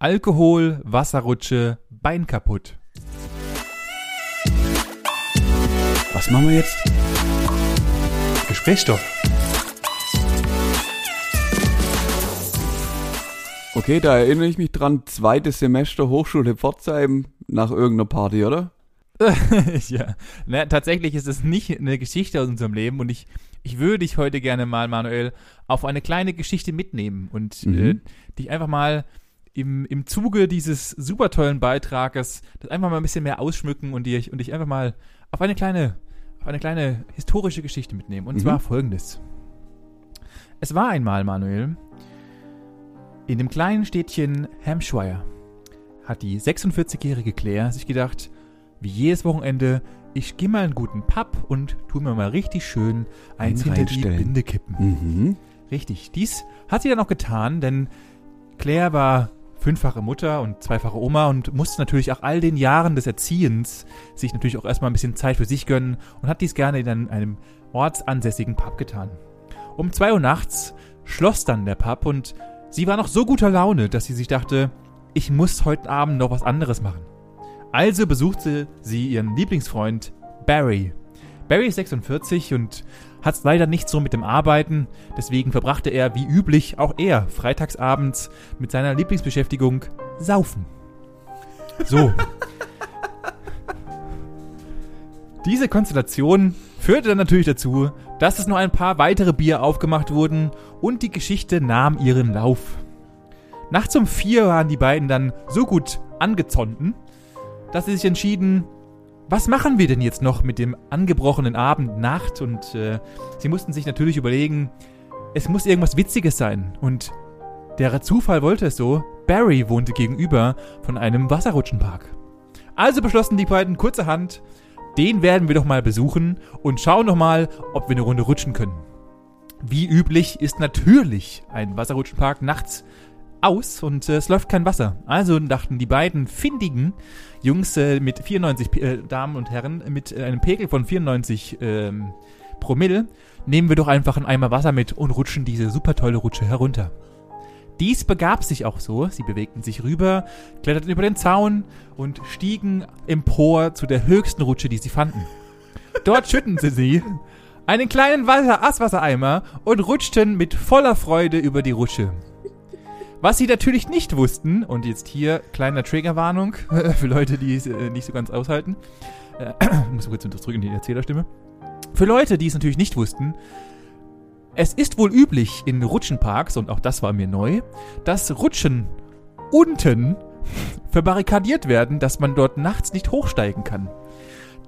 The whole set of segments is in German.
Alkohol, Wasserrutsche, Bein kaputt. Was machen wir jetzt? Gesprächsstoff. Okay, da erinnere ich mich dran, zweites Semester Hochschule Pforzheim nach irgendeiner Party, oder? ja, Na, tatsächlich ist es nicht eine Geschichte aus unserem Leben und ich, ich würde dich heute gerne mal, Manuel, auf eine kleine Geschichte mitnehmen und Mhm. äh, dich einfach mal im, im Zuge dieses super tollen Beitrages das einfach mal ein bisschen mehr ausschmücken und dich, und dich einfach mal auf eine kleine, auf eine kleine historische Geschichte mitnehmen. Und Mhm. zwar folgendes. Es war einmal, Manuel, in dem kleinen Städtchen Hampshire hat die 46-jährige Claire sich gedacht, wie jedes Wochenende, ich gehe mal einen guten Pub und tu mir mal richtig schön eins hinter die. Binde kippen. Mhm. Richtig. Dies hat sie dann auch getan, denn Claire war fünffache Mutter und zweifache Oma und musste natürlich auch all den Jahren des Erziehens sich natürlich auch erstmal ein bisschen Zeit für sich gönnen und hat dies gerne in einem ortsansässigen Pub getan. Um zwei Uhr nachts schloss dann der Pub und sie war noch so guter Laune, dass sie sich dachte, ich muss heute Abend noch was anderes machen. Also besuchte sie ihren Lieblingsfreund Barry. Barry ist 46 und hat es leider nicht so mit dem Arbeiten, deswegen verbrachte er wie üblich auch er freitagsabends mit seiner Lieblingsbeschäftigung Saufen. So. Diese Konstellation führte dann natürlich dazu, dass es nur ein paar weitere Bier aufgemacht wurden und die Geschichte nahm ihren Lauf. Nachts um vier waren die beiden dann so gut angezonden, dass sie sich entschieden, was machen wir denn jetzt noch mit dem angebrochenen Abend, Nacht? Und äh, sie mussten sich natürlich überlegen, es muss irgendwas Witziges sein. Und der Zufall wollte es so, Barry wohnte gegenüber von einem Wasserrutschenpark. Also beschlossen die beiden kurzerhand, den werden wir doch mal besuchen und schauen doch mal, ob wir eine Runde rutschen können. Wie üblich ist natürlich ein Wasserrutschenpark nachts aus und äh, es läuft kein Wasser. Also dachten die beiden findigen Jungs äh, mit 94 P- äh, Damen und Herren mit äh, einem Pegel von 94 ähm, Promille, nehmen wir doch einfach einen Eimer Wasser mit und rutschen diese super tolle Rutsche herunter. Dies begab sich auch so. Sie bewegten sich rüber, kletterten über den Zaun und stiegen empor zu der höchsten Rutsche, die sie fanden. Dort schütten sie sie einen kleinen Wasser Asswassereimer und rutschten mit voller Freude über die Rutsche. Was sie natürlich nicht wussten, und jetzt hier kleiner Triggerwarnung für Leute, die es äh, nicht so ganz aushalten, äh, muss kurz unterdrücken die Erzählerstimme. Für Leute, die es natürlich nicht wussten, es ist wohl üblich in Rutschenparks, und auch das war mir neu, dass Rutschen unten verbarrikadiert werden, dass man dort nachts nicht hochsteigen kann.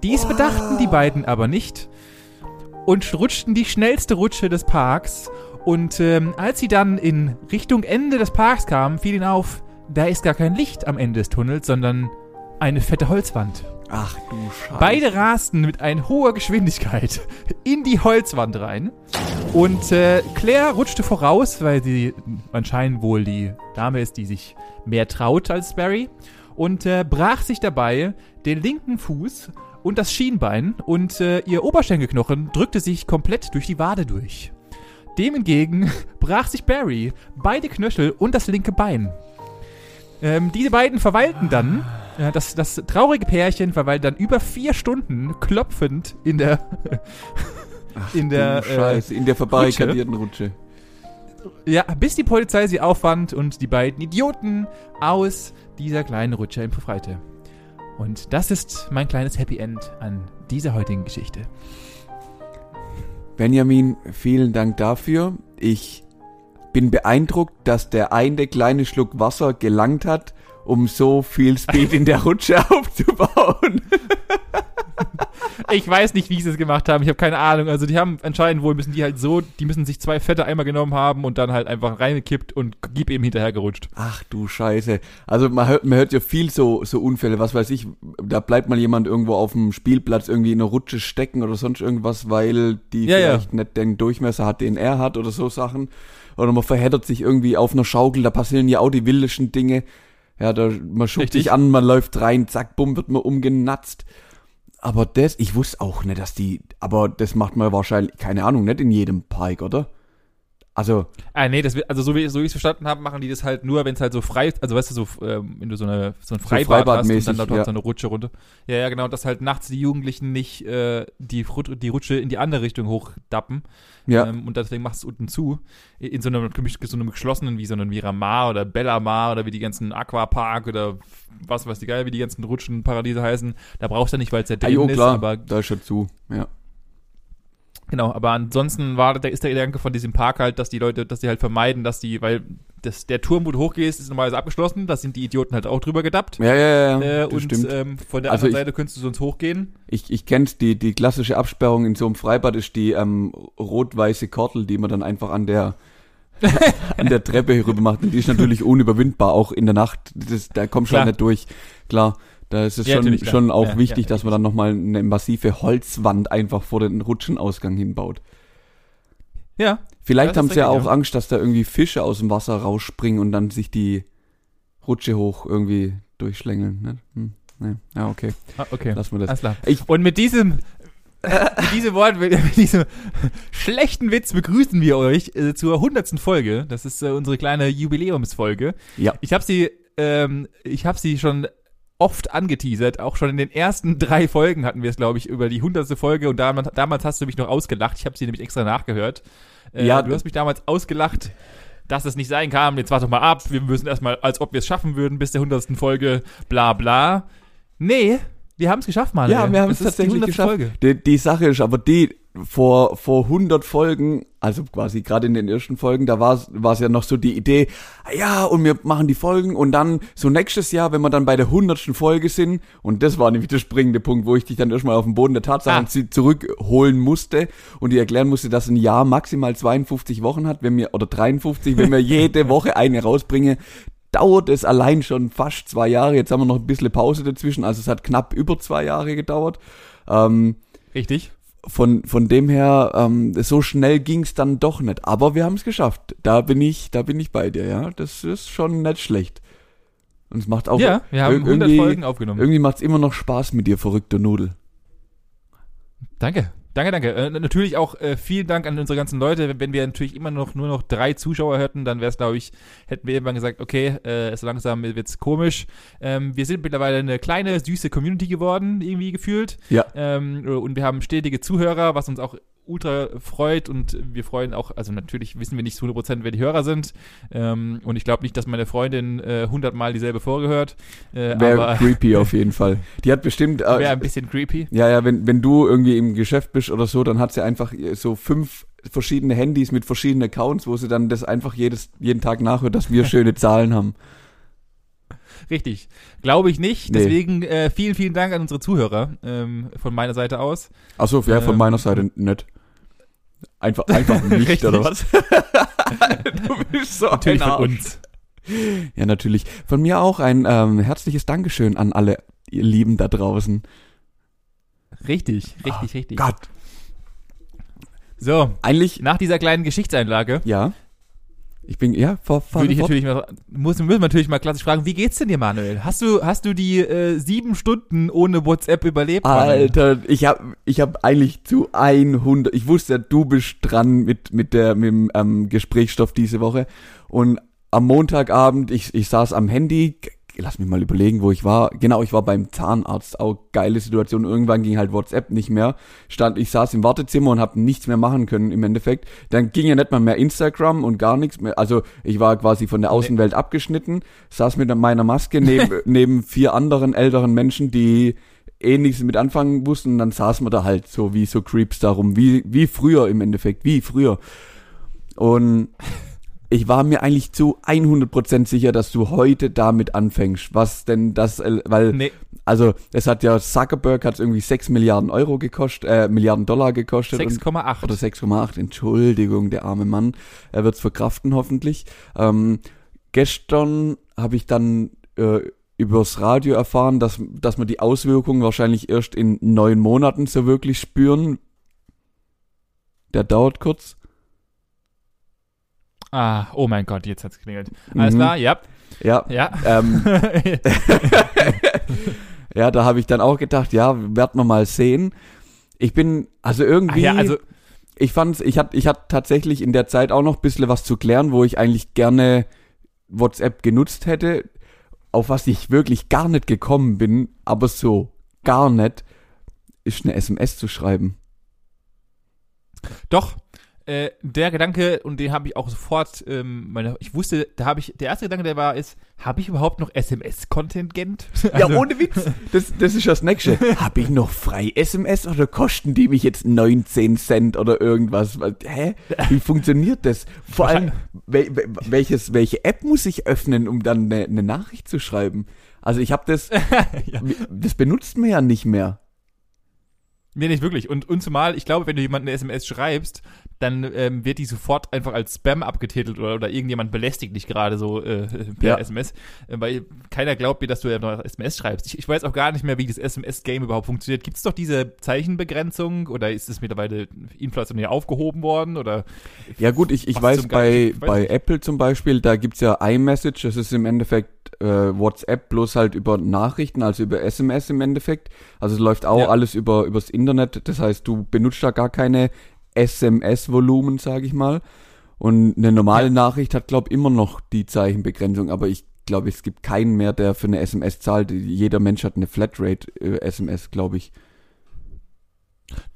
Dies bedachten die beiden aber nicht und rutschten die schnellste Rutsche des Parks. Und ähm, als sie dann in Richtung Ende des Parks kamen, fiel ihnen auf, da ist gar kein Licht am Ende des Tunnels, sondern eine fette Holzwand. Ach du Scheiße. Beide rasten mit einer hoher Geschwindigkeit in die Holzwand rein. Und äh, Claire rutschte voraus, weil sie anscheinend wohl die Dame ist, die sich mehr traut als Barry. Und äh, brach sich dabei den linken Fuß und das Schienbein und äh, ihr Oberschenkelknochen drückte sich komplett durch die Wade durch. Dem hingegen brach sich Barry beide Knöchel und das linke Bein. Ähm, diese beiden verweilten dann, äh, das, das traurige Pärchen verweilte dann über vier Stunden klopfend in der, Ach, in der, äh, Scheiße, in der verbarrikadierten Rutsche. ja, bis die Polizei sie auffand und die beiden Idioten aus dieser kleinen Rutsche befreite. Und das ist mein kleines Happy End an dieser heutigen Geschichte. Benjamin, vielen Dank dafür. Ich bin beeindruckt, dass der eine kleine Schluck Wasser gelangt hat, um so viel Speed in der Rutsche aufzubauen. Ich weiß nicht, wie sie es gemacht haben. Ich habe keine Ahnung. Also die haben anscheinend wohl müssen die halt so, die müssen sich zwei fette Eimer genommen haben und dann halt einfach reingekippt und gib eben hinterher gerutscht. Ach du Scheiße. Also man hört, man hört ja viel so, so Unfälle, was weiß ich, da bleibt mal jemand irgendwo auf dem Spielplatz irgendwie in einer Rutsche stecken oder sonst irgendwas, weil die Ja, ja. vielleicht nicht den Durchmesser hat, den er hat oder so Sachen. Oder man verheddert sich irgendwie auf einer Schaukel, da passieren ja auch die wildesten Dinge. Ja, da, man schubt sich an, man läuft rein, zack, bumm, wird man umgenatzt. Aber das, ich wusste auch nicht, dass die, aber das macht man wahrscheinlich, keine Ahnung, nicht in jedem Park, oder? Also, Ah, nee, das, wird- also so wie, so wie ich es verstanden habe, machen die das halt nur, wenn es halt so frei, also weißt du, so, ähm, wenn du so, eine, so ein Freibad hast und Freibadmäßig, dann da kommt ja. so eine Rutsche runter. Ja, ja, genau, dass halt nachts die Jugendlichen nicht äh, die, die Rutsche in die andere Richtung hochdappen. ja. Ähm, und deswegen machst du unten zu. In so einem, so einem geschlossenen, wie so einem Miramar oder Bellamar oder wie die ganzen Aquapark oder was weiß die geil, wie die ganzen Rutschenparadiese heißen. Da brauchst du nicht, weil es ja Ah, drin jo, ist, klar, aber da ist schon zu. Ja. Genau, aber ansonsten war, da ist der Gedanke von diesem Park halt, dass die Leute, dass die halt vermeiden, dass die, weil das, der Turm, wo du hochgehst, ist normalerweise abgeschlossen, da sind die Idioten halt auch drüber gedappt. Ja, ja, ja, Äh, und stimmt. ähm, von der Also anderen ich- Seite könntest du sonst hochgehen. Ich, ich kenn's, die, die klassische Absperrung in so einem Freibad ist die ähm, rot-weiße Kordel, die man dann einfach an der an der Treppe hier rüber macht. Und die ist natürlich unüberwindbar, auch in der Nacht. Das, da kommt schon Klar. nicht durch. Klar, da ist es Ja, schon, schon auch Ja, wichtig, dass man dann nochmal eine massive Holzwand einfach vor den Rutschenausgang hinbaut. Ja. Vielleicht haben sie ja auch Angst, dass da irgendwie Fische aus dem Wasser rausspringen und dann sich die Rutsche hoch irgendwie durchschlängeln. Ne? Hm, ne. Ja, okay. Ah, okay. Lassen wir das. Ich- und mit diesem, mit diesem Wort, mit, diesem schlechten Witz begrüßen wir euch äh, zur hundertsten Folge. Das ist äh, unsere kleine Jubiläumsfolge. Ja. Ich habe sie, ähm, ich habe sie schon oft angeteasert. Auch schon in den ersten drei Folgen hatten wir es, glaube ich, über die hundertste Folge. Und damals, damals hast du mich noch ausgelacht. Ich habe sie nämlich extra nachgehört. Äh, Ja, du hast mich damals ausgelacht. Dass es nicht sein kann, jetzt warte doch mal ab, wir müssen erstmal, als ob wir es schaffen würden, bis der hundertsten Folge, bla bla. Nee, wir haben es geschafft, Manuel. Ja, wir haben es tatsächlich 100. geschafft. Folge. Die, die Sache ist aber die, vor, vor 100 Folgen, also quasi gerade in den ersten Folgen, da war es ja noch so die Idee, ah ja, und wir machen die Folgen und dann so nächstes Jahr, wenn wir dann bei der 100. Folge sind, und das war nämlich der springende Punkt, wo ich dich dann erstmal auf den Boden der Tatsachen Ah. zurückholen musste und dir erklären musste, dass ein Jahr maximal 52 Wochen hat, wenn wir, oder 53, wenn wir jede Woche eine rausbringen, dauert es allein schon fast zwei Jahre. Jetzt haben wir noch ein bisschen Pause dazwischen, also es hat knapp über zwei Jahre gedauert. Ähm, Richtig. Von, von dem her, ähm, so schnell ging's dann doch nicht. Aber wir haben es geschafft. Da bin ich, da bin ich bei dir, ja. Das ist schon nicht schlecht. Und es macht auch ja, wir haben ir- 100 irgendwie, Folgen aufgenommen. irgendwie macht's immer noch Spaß mit dir, verrückte Nudel. Danke. Danke, danke. Äh, natürlich auch äh, vielen Dank an unsere ganzen Leute. Wenn, wir natürlich immer noch nur noch drei Zuschauer hätten, dann wäre es, glaube ich, hätten wir irgendwann gesagt, okay, äh, so langsam wird's komisch. Ähm, wir sind mittlerweile eine kleine, süße Community geworden, irgendwie gefühlt. Ja. Ähm, und wir haben stetige Zuhörer, was uns auch ultra freut und wir freuen auch, also natürlich wissen wir nicht zu 100% wer die Hörer sind ähm, und ich glaube nicht, dass meine Freundin äh, 100 Mal dieselbe Folge hört, äh, Wäre creepy auf jeden Fall. Die hat bestimmt, wäre äh, ein bisschen creepy. ja, ja, wenn, wenn du irgendwie im Geschäft bist oder so, dann hat sie einfach so fünf verschiedene Handys mit verschiedenen Accounts, wo sie dann das einfach jedes, jeden Tag nachhört, dass wir schöne Zahlen haben. Richtig. Glaube ich nicht. Nee. Deswegen äh, vielen, vielen Dank an unsere Zuhörer ähm, von meiner Seite aus. Achso, ja, von Ähm, meiner Seite nicht. Einfach, einfach nicht, oder was? du bist so Natürlich ein von uns. Ja, natürlich. Von mir auch ein ähm, herzliches Dankeschön an alle ihr Lieben da draußen. Richtig, richtig, richtig. Gott. So, Eigentlich, nach dieser kleinen Geschichtseinlage ja. Ich bin, ja, vor, vor, würde ich natürlich mal, muss, müssen wir natürlich mal klassisch fragen, wie geht's denn dir, Manuel? Hast du, hast du die äh, sieben Stunden ohne WhatsApp überlebt? Manuel? Alter, ich hab, ich hab eigentlich zu 100, ich wusste, du bist dran mit, mit der, mit dem ähm, Gesprächsstoff diese Woche. Und am Montagabend, ich, ich saß am Handy, lass mich mal überlegen, wo ich war. Genau, ich war beim Zahnarzt, auch geile Situation. Irgendwann ging halt WhatsApp nicht mehr. Stand, ich saß im Wartezimmer und habe nichts mehr machen können im Endeffekt. Dann ging ja nicht mal mehr Instagram und gar nichts mehr. Also ich war quasi von der Außenwelt abgeschnitten, saß mit meiner Maske neben, neben vier anderen älteren Menschen, die eh nichts mit anfangen wussten. Und dann saßen wir da halt so wie so Creeps darum, wie, wie früher im Endeffekt, wie früher. Und ich war mir eigentlich zu 100% sicher, dass du heute damit anfängst. Was denn das, äh, weil, Nee, also, es hat ja, Zuckerberg hat irgendwie 6 Milliarden Euro gekostet, äh, Milliarden Dollar gekostet. und- 6,8. oder 6,8, Entschuldigung, der arme Mann. Er wird's verkraften hoffentlich. Ähm, gestern habe ich dann äh, übers Radio erfahren, dass, dass wir die Auswirkungen wahrscheinlich erst in neun Monaten so wirklich spüren. Der dauert kurz. Ah, oh mein Gott, jetzt hat's geklingelt. Alles Mhm. klar, ja, Ja, ja. ähm, ja, da habe ich dann auch gedacht, ja, werden wir mal sehen. Ich bin, also irgendwie, ja, also, ich fand's, ich hatte ich hatte tatsächlich in der Zeit auch noch ein bisschen was zu klären, wo ich eigentlich gerne WhatsApp genutzt hätte, auf was ich wirklich gar nicht gekommen bin, aber so gar nicht, ist eine SMS zu schreiben. Doch, äh, der Gedanke, und den habe ich auch sofort, ähm, meine, ich wusste, da habe ich, der erste Gedanke, der war, ist, habe ich überhaupt noch SMS-Kontingent? ja, ohne Witz. Das, das ist das Nächste. habe ich noch frei SMS oder kosten die mich jetzt 19 Cent oder irgendwas? Hä? Wie funktioniert das? Vor allem, wel, welches, welche App muss ich öffnen, um dann eine, eine Nachricht zu schreiben? Also ich habe das, ja. das benutzt man ja nicht mehr. Nee, nicht wirklich. Und, und zumal, ich glaube, wenn du jemanden eine SMS schreibst, dann ähm, wird die sofort einfach als Spam abgetitelt oder, oder irgendjemand belästigt dich gerade so äh, per ja. SMS, äh, weil keiner glaubt mir, dass du ja noch SMS schreibst. Ich, ich weiß auch gar nicht mehr, wie das SMS-Game überhaupt funktioniert. Gibt es doch diese Zeichenbegrenzung oder ist es mittlerweile inflationär aufgehoben worden? Oder ja gut, ich, ich weiß bei, weiß bei Apple zum Beispiel, da gibt's ja iMessage, das ist im Endeffekt äh, WhatsApp bloß halt über Nachrichten, also über SMS im Endeffekt. Also es läuft auch ja. alles über übers Internet. Das heißt, du benutzt da gar keine SMS-Volumen, sage ich mal. Und eine normale ja. Nachricht hat, glaube ich, immer noch die Zeichenbegrenzung, aber ich glaube, es gibt keinen mehr, der für eine SMS zahlt. Jeder Mensch hat eine Flatrate äh, SMS, glaube ich.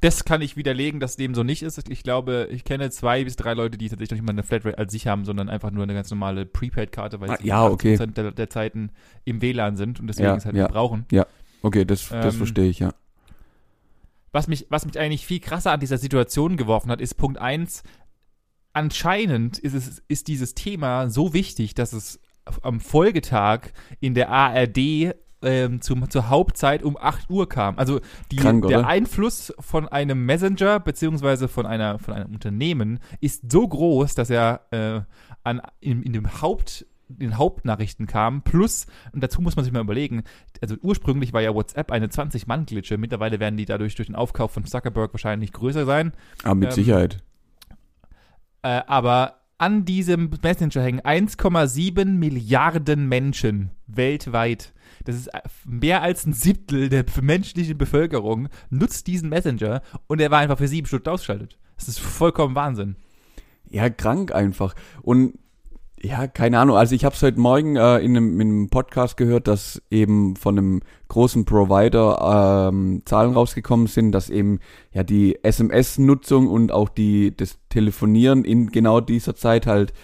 Das kann ich widerlegen, dass dem so nicht ist. Ich glaube, ich kenne zwei bis drei Leute, die tatsächlich nicht mal eine Flatrate als sich haben, sondern einfach nur eine ganz normale Prepaid-Karte, weil ah, sie ja, okay. der, der, Zeiten im WLAN sind und deswegen ja, es halt ja. nicht brauchen. Ja, okay, das, das ähm, verstehe ich, ja was mich, was mich eigentlich viel krasser an dieser Situation geworfen hat, ist Punkt 1, anscheinend ist, es, ist dieses Thema so wichtig, dass es am Folgetag in der ARD ähm, zum, zur Hauptzeit um 8 Uhr kam. Also die, Krank, der Einfluss von einem Messenger beziehungsweise von, einer, von einem Unternehmen ist so groß, dass er äh, an, in, in dem Haupt den Hauptnachrichten kam. Plus, und dazu muss man sich mal überlegen, also ursprünglich war ja WhatsApp eine 20-Mann-Glitsche. Mittlerweile werden die dadurch durch den Aufkauf von Zuckerberg wahrscheinlich größer sein. Aber ah, mit ähm, Sicherheit. Äh, aber an diesem Messenger hängen 1,7 Milliarden Menschen weltweit. Das ist mehr als ein Siebtel der menschlichen Bevölkerung nutzt diesen Messenger und er war einfach für sieben Stunden ausgeschaltet. Das ist vollkommen Wahnsinn. Ja, krank einfach. Und ja, keine Ahnung. Also ich habe es heute Morgen äh, in, einem, in einem Podcast gehört, dass eben von einem großen Provider ähm, Zahlen rausgekommen sind, dass eben ja die SMS-Nutzung und auch die das Telefonieren in genau dieser Zeit halt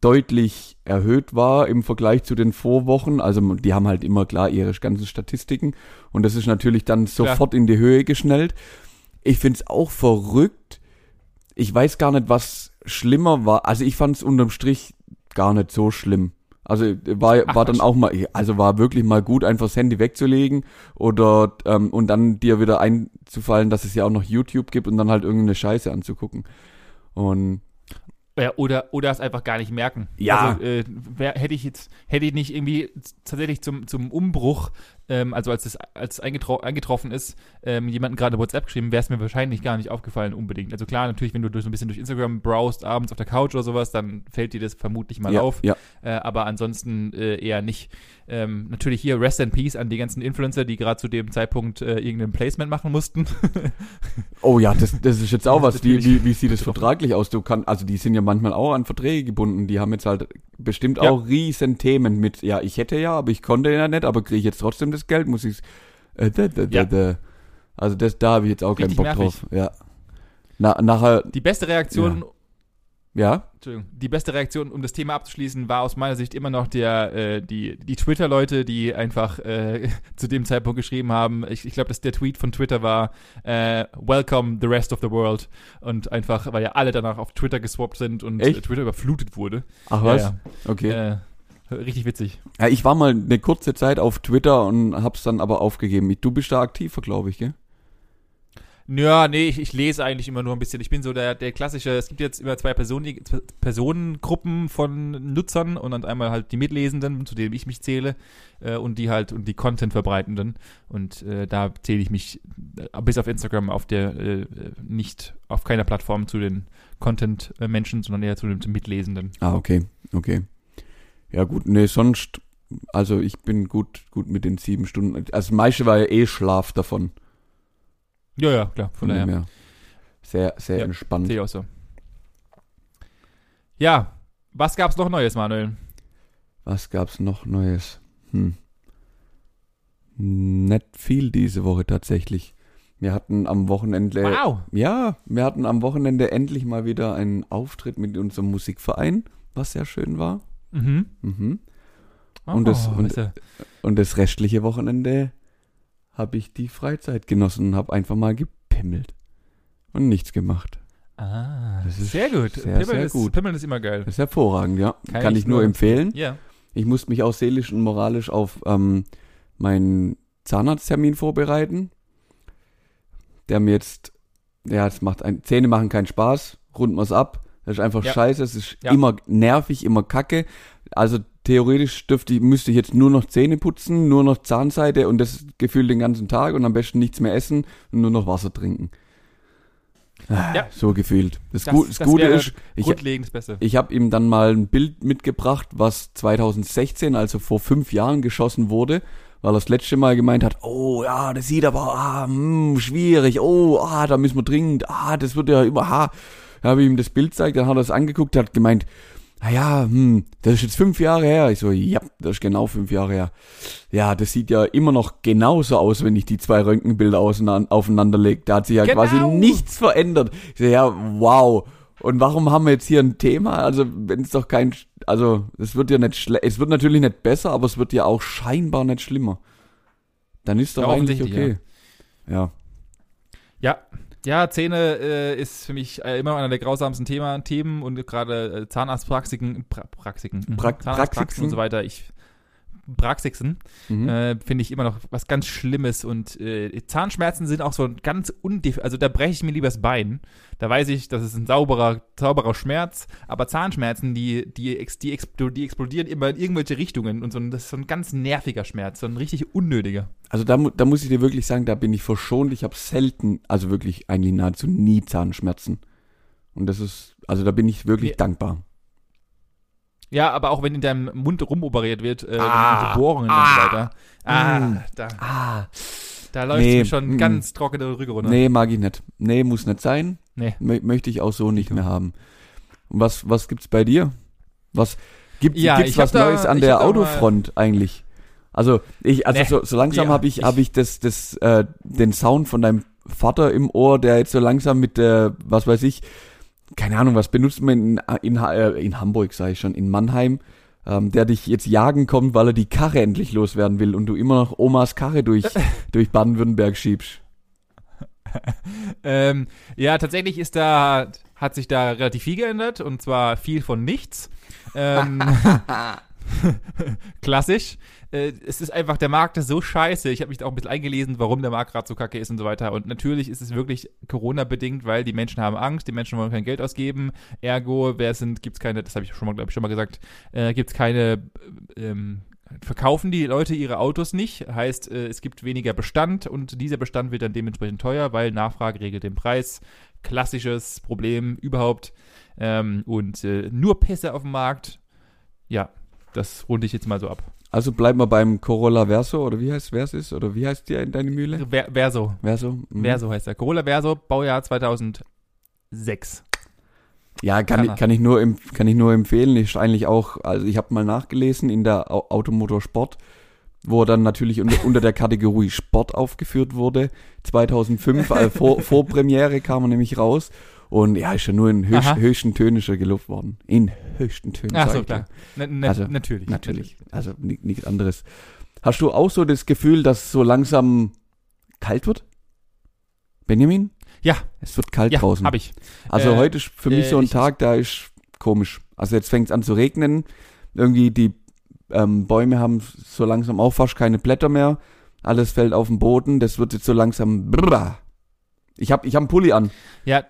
deutlich erhöht war im Vergleich zu den Vorwochen. Also die haben halt immer klar ihre ganzen Statistiken und das ist natürlich dann sofort Klar. in die Höhe geschnellt. Ich find's auch verrückt. Ich weiß gar nicht, was schlimmer war. Also ich fand's unterm Strich gar nicht so schlimm. Also war, Ach, war dann auch mal, also war wirklich mal gut, einfach das Handy wegzulegen oder ähm, und dann dir wieder einzufallen, dass es ja auch noch YouTube gibt und dann halt irgendeine Scheiße anzugucken. Und ja, oder, oder es einfach gar nicht merken. Ja. Also, äh, wär, hätte ich jetzt, hätte ich nicht irgendwie tatsächlich zum, zum Umbruch, ähm, also als es als eingetro eingetroffen ist, ähm, jemanden gerade WhatsApp geschrieben, wäre es mir wahrscheinlich gar nicht aufgefallen unbedingt. Also klar, natürlich, wenn du durch, so ein bisschen durch Instagram browst, abends auf der Couch oder sowas, dann fällt dir das vermutlich mal ja, auf. Ja. Äh, aber ansonsten äh, eher nicht. Ähm, natürlich hier Rest in Peace an die ganzen Influencer, die gerade zu dem Zeitpunkt äh, irgendein Placement machen mussten. oh ja, das, das ist jetzt auch was. Wie, wie, wie sieht es vertraglich aus? Du kannst, also die sind ja manchmal auch an Verträge gebunden. Die haben jetzt halt bestimmt ja. auch riesen Themen mit, ja, ich hätte ja, aber ich konnte ja nicht, aber kriege ich jetzt trotzdem das Geld, muss ich äh, da, da, da, da. Also das, da habe ich jetzt auch Richtig keinen Bock nervig. drauf. Ja. Na, nachher. Die beste Reaktion ja. Ja. Entschuldigung. Die beste Reaktion, um das Thema abzuschließen, war aus meiner Sicht immer noch der, äh, die, die Twitter-Leute, die einfach äh, zu dem Zeitpunkt geschrieben haben. Ich, ich glaube, dass der Tweet von Twitter war, äh, Welcome the rest of the world. Und einfach, weil ja alle danach auf Twitter geswappt sind und? Twitter überflutet wurde. Ach was? Ja, okay. Äh, richtig witzig. Ja, ich war mal eine kurze Zeit auf Twitter und hab's dann aber aufgegeben. Du bist da aktiver, glaube ich, gell? Ja, nee, ich, ich, lese eigentlich immer nur ein bisschen. Ich bin so der, der klassische, es gibt jetzt immer zwei Personen, Personengruppen von Nutzern und dann einmal halt die Mitlesenden, zu denen ich mich zähle, äh, und die halt und die Content-Verbreitenden. Und äh, da zähle ich mich äh, bis auf Instagram auf der äh, nicht auf keiner Plattform zu den Content-Menschen, sondern eher zu den Mitlesenden. Ah, okay, okay. Ja gut, nee, sonst, also ich bin gut, gut mit den sieben Stunden. Also meiste war ja eh Schlaf davon. Ja, ja, klar, von daher. Sehr, sehr Ja, entspannt. Sehe ich auch so. Ja, was gab's noch Neues, Manuel? Was gab's noch Neues? Hm. Nicht viel diese Woche tatsächlich. Wir hatten am Wochenende. Wow. Ja, wir hatten am Wochenende endlich mal wieder einen Auftritt mit unserem Musikverein, was sehr schön war. Mhm. Mhm. Und das- Oh, und- ist ja- Und das restliche Wochenende habe ich die Freizeit genossen und habe einfach mal gepimmelt. Und nichts gemacht. ah, Das ist sehr gut. sehr, Pimmeln, sehr ist, gut. Pimmeln ist immer geil. Das ist hervorragend, ja. Kann Kann, ich ich nur empfehlen. Ja. Ich musste mich auch seelisch und moralisch auf ähm, meinen Zahnarzttermin vorbereiten. Der mir jetzt, ja, es macht ein, Zähne machen keinen Spaß, runden wir's ab. Das ist einfach Ja. scheiße, es ist Ja. immer nervig, immer kacke. Also theoretisch dürfte, ich- müsste ich jetzt nur noch Zähne putzen, nur noch Zahnseide und das Gefühl den ganzen Tag und am besten nichts mehr essen und nur noch Wasser trinken. Ah, Ja. So gefühlt. Das, Das- Gu das Gute ist, ich, ich habe ihm dann mal ein Bild mitgebracht, was 2016, also vor fünf Jahren, geschossen wurde, weil er das letzte Mal gemeint hat, oh ja, das sieht aber ah, hm, schwierig, oh, ah, da müssen wir dringend, ah, das wird ja immer, ah. Habe ihm das Bild gezeigt, dann hat er es angeguckt, hat gemeint, naja, hm, das ist jetzt fünf Jahre her. Ich so, ja, das ist genau fünf Jahre her. Ja, das sieht ja immer noch genauso aus, wenn ich die zwei Röntgenbilder aufeinander lege. Da hat sich ja Genau. quasi nichts verändert. Ich so, ja, wow. Und warum haben wir jetzt hier ein Thema? Also, wenn es doch kein, also, es wird ja nicht schle es wird natürlich nicht besser, aber es wird ja auch scheinbar nicht schlimmer. Dann ist doch Ja, eigentlich okay. Ja. Ja, ja, Zähne äh, ist für mich äh, immer einer der grausamsten Thema, Themen und gerade äh, Zahnarztpraxiken, pra Praxiken, mhm. Pra- Zahnarztpraxen und so weiter. Ich Praxixen Mhm. äh, finde ich immer noch was ganz Schlimmes und äh, Zahnschmerzen sind auch so ein ganz undef also da breche ich mir lieber das Bein. Da weiß ich, das ist ein sauberer, sauberer Schmerz, aber Zahnschmerzen, die, die, ex, die, explo- die explodieren immer in irgendwelche Richtungen und so, ein- das ist so ein ganz nerviger Schmerz, so ein richtig unnötiger. Also da, da muss ich dir wirklich sagen, da bin ich verschont. Ich habe selten, also wirklich eigentlich nahezu nie Zahnschmerzen. Und das ist, also da bin ich wirklich Nee. dankbar. Ja, aber auch wenn in deinem Mund rumoperiert wird, äh, Ah. Bohrungen und Ah. so weiter. Ah, Mm. da, Ah. da läuft Nee, mir schon mm. ganz trockene Rüge runter. Nee, mag ich nicht. Nee, muss nicht sein. Nee. Mö möchte ich auch so nicht mehr haben. Und was, was gibt's bei dir? Was, gibt, Ja, gibt's was da- Neues an der Autofront eigentlich? Also, ich, also Nee. so, so langsam Ja, habe ich, ich- habe ich das, das, äh, den Sound von deinem Vater im Ohr, der jetzt so langsam mit der, was weiß ich, keine Ahnung, was benutzt man in, in, äh, in Hamburg, sage ich schon, in Mannheim, ähm, der dich jetzt jagen kommt, weil er die Karre endlich loswerden will und du immer noch Omas Karre durch, durch Baden-Württemberg schiebst. Ähm, ja, tatsächlich ist da, hat sich da relativ viel geändert und zwar viel von nichts. Ähm, klassisch. Äh, es ist einfach, der Markt ist so scheiße. Ich habe mich da auch ein bisschen eingelesen, warum der Markt gerade so kacke ist und so weiter. Und natürlich ist es wirklich Corona-bedingt, weil die Menschen haben Angst, die Menschen wollen kein Geld ausgeben. Ergo, wer sind, gibt's keine, das habe ich schon mal, glaube ich, schon mal gesagt, äh, gibt's keine, ähm, verkaufen die Leute ihre Autos nicht. Heißt, äh, es gibt weniger Bestand und dieser Bestand wird dann dementsprechend teuer, weil Nachfrage regelt den Preis. Klassisches Problem überhaupt. Ähm, und äh, nur Pässe auf dem Markt. Ja, das runde ich jetzt mal so ab. Also bleiben wir beim Corolla Verso oder wie heißt Versus oder wie heißt die deine Mühle? Ver Verso. Verso. Mhm. Verso heißt er. Corolla Verso, Baujahr 2006. Ja, kann, Kann ich, kann ich nur kann ich nur empfehlen. Ist eigentlich auch, also ich habe mal nachgelesen in der Au- Automotorsport, wo er dann natürlich unter, unter der Kategorie Sport aufgeführt wurde. 2005 als vor, Vorpremiere kam er nämlich raus und ja, ist ja nur in höchst, höchsten Tönen schon gelobt worden. In höchsten Tönen. Ach so, klar. Na, na, Also, natürlich. Natürlich. Also ni- nichts anderes. Hast du auch so das Gefühl, dass so langsam kalt wird? Benjamin? Ja. Es wird kalt Ja, draußen. habe ich. Also Äh, heute ist für mich äh, so ein ich- Tag, da ist komisch. Also jetzt fängt es an zu regnen. Irgendwie die ähm, Bäume haben so langsam auch fast keine Blätter mehr. Alles fällt auf den Boden. Das wird jetzt so langsam. Brrr. Ich habe ich hab einen Pulli an. Ja,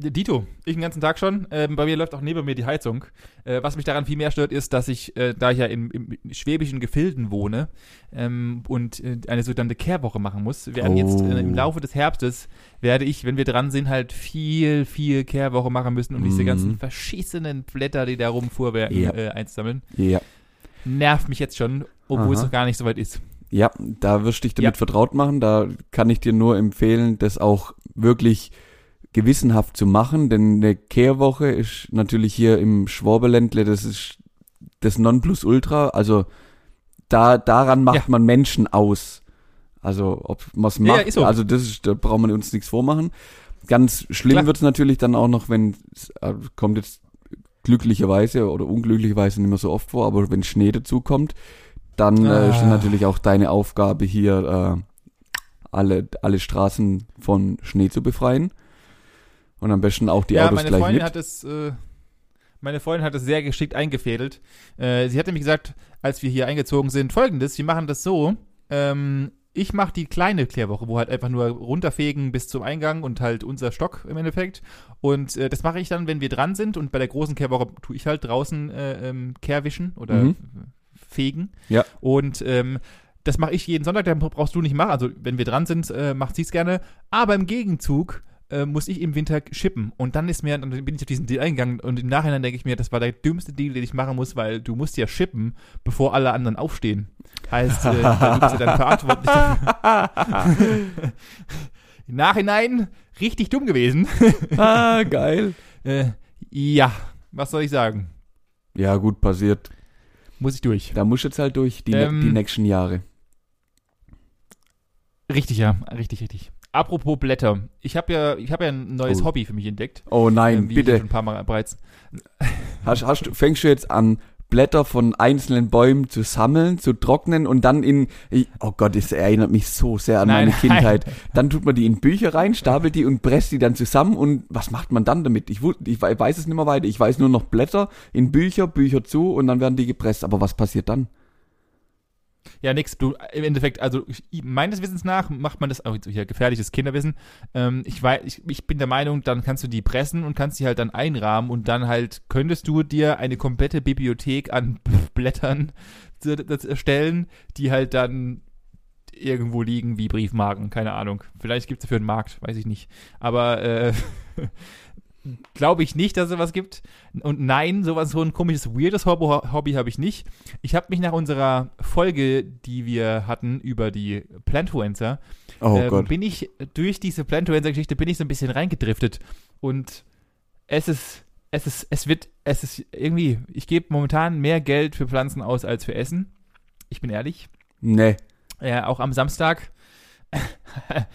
Dito, ich den ganzen Tag schon. Ähm, bei mir läuft auch neben mir die Heizung. Äh, was mich daran viel mehr stört, ist, dass ich, äh, da ich ja im, im schwäbischen Gefilden wohne ähm, und äh, eine sogenannte Kehrwoche machen muss, werden jetzt äh, im Oh. Laufe des Herbstes, werde ich, wenn wir dran sind, halt viel, viel Kehrwoche machen müssen, um diese Mhm. ganzen verschissenen Blätter, die da rumfuhrwerken, Ja. äh, einzusammeln. Ja. Nervt mich jetzt schon, obwohl es Aha. noch gar nicht so weit ist. Ja, da wirst du dich damit Ja. vertraut machen. Da kann ich dir nur empfehlen, das auch wirklich gewissenhaft zu machen, denn eine Kehrwoche ist natürlich hier im Schwaberländle, das ist das Nonplusultra, also da, daran macht Ja. man Menschen aus. Also, ob man es macht, ja, ist so. also das ist, da braucht man uns nichts vormachen. Ganz schlimm Klar. wird's natürlich dann auch noch, wenn, es, äh, kommt jetzt glücklicherweise oder unglücklicherweise nicht mehr so oft vor, aber wenn Schnee dazu kommt, dann äh, ist Ah. natürlich auch deine Aufgabe hier, äh, alle, alle Straßen von Schnee zu befreien. Und am besten auch die ja, Autos meine gleich Freundin mit. hat es, äh, meine Freundin hat es sehr geschickt eingefädelt. Äh, sie hat nämlich gesagt, als wir hier eingezogen sind, folgendes, wir machen das so, ähm, ich mache die kleine Klärwoche, wo halt einfach nur runterfegen bis zum Eingang und halt unser Stock im Endeffekt. Und äh, das mache ich dann, wenn wir dran sind. Und bei der großen Kehrwoche tue ich halt draußen äh, ähm, Kehrwischen oder Mhm. fegen. Ja. Und ähm, das mache ich jeden Sonntag, dann brauchst du nicht machen. Also wenn wir dran sind, äh, macht sie es gerne. Aber im Gegenzug äh, muss ich im Winter shippen. Und dann ist mir, dann bin ich auf diesen Deal eingegangen und im Nachhinein denke ich mir, das war der dümmste Deal, den ich machen muss, weil du musst ja shippen, bevor alle anderen aufstehen. Heißt, äh, du bist ja dann verantwortlich dafür. Im Nachhinein richtig dumm gewesen. ah, geil. Äh, ja, was soll ich sagen? Ja, gut, passiert. Muss ich durch. Da muss jetzt halt durch die, Ähm, die nächsten Jahre. Richtig, ja, richtig, richtig. Apropos Blätter. Ich habe ja, ich habe ja ein neues Oh. Hobby für mich entdeckt. Oh nein, ich bitte. schon ein paar Mal bereits. Hast, hast, du- fängst du jetzt an, Blätter von einzelnen Bäumen zu sammeln, zu trocknen und dann in, oh Gott, das erinnert mich so sehr an Nein, meine nein. Kindheit. Dann tut man die in Bücher rein, stapelt die und presst die dann zusammen und was macht man dann damit? Ich, ich wei- weiß es nicht mehr weiter. Ich weiß nur noch Blätter in Bücher, Bücher zu und dann werden die gepresst. Aber was passiert dann? Ja, nix. Du, im Endeffekt, also ich, meines Wissens nach macht man das, auch hier gefährliches Kinderwissen. Ähm, ich, weiß, ich, ich bin der Meinung, dann kannst du die pressen und kannst die halt dann einrahmen und dann halt könntest du dir eine komplette Bibliothek an Blättern erstellen, die halt dann irgendwo liegen wie Briefmarken, keine Ahnung. Vielleicht gibt es dafür einen Markt, weiß ich nicht. Aber äh, glaube ich nicht, dass es sowas gibt. Und nein, sowas so ein komisches, weirdes Hobby, Hobby habe ich nicht. Ich habe mich nach unserer Folge, die wir hatten über die Plantuencer, Oh ähm, bin ich durch diese Plantuencer-Geschichte bin ich so ein bisschen reingedriftet. Und es ist, es ist, es wird, es ist irgendwie, ich gebe momentan mehr Geld für Pflanzen aus als für Essen. Ich bin ehrlich. Nee. Ja, auch am Samstag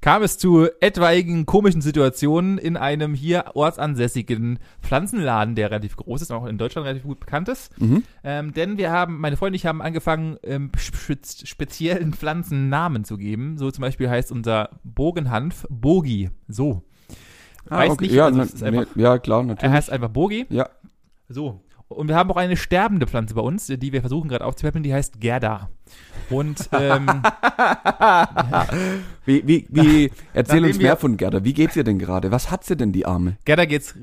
kam es zu etwaigen komischen Situationen in einem hier ortsansässigen Pflanzenladen, der relativ groß ist und auch in Deutschland relativ gut bekannt ist. Mhm. Ähm, denn wir haben, meine Freunde und ich haben angefangen, ähm, spez speziellen Pflanzen Namen zu geben. So zum Beispiel heißt unser Bogenhanf Bogi. So. Weiß nicht, ja, also na, einfach- ja, klar, Er natürlich. heißt einfach Bogi. Ja. So. Und wir haben auch eine sterbende Pflanze bei uns, die wir versuchen gerade aufzupäppeln, die heißt Gerda. Und ähm, Wie, wie, wie, erzähl uns mehr von Gerda. Wie geht's ihr denn gerade? Was hat sie denn, die Arme? Gerda geht's.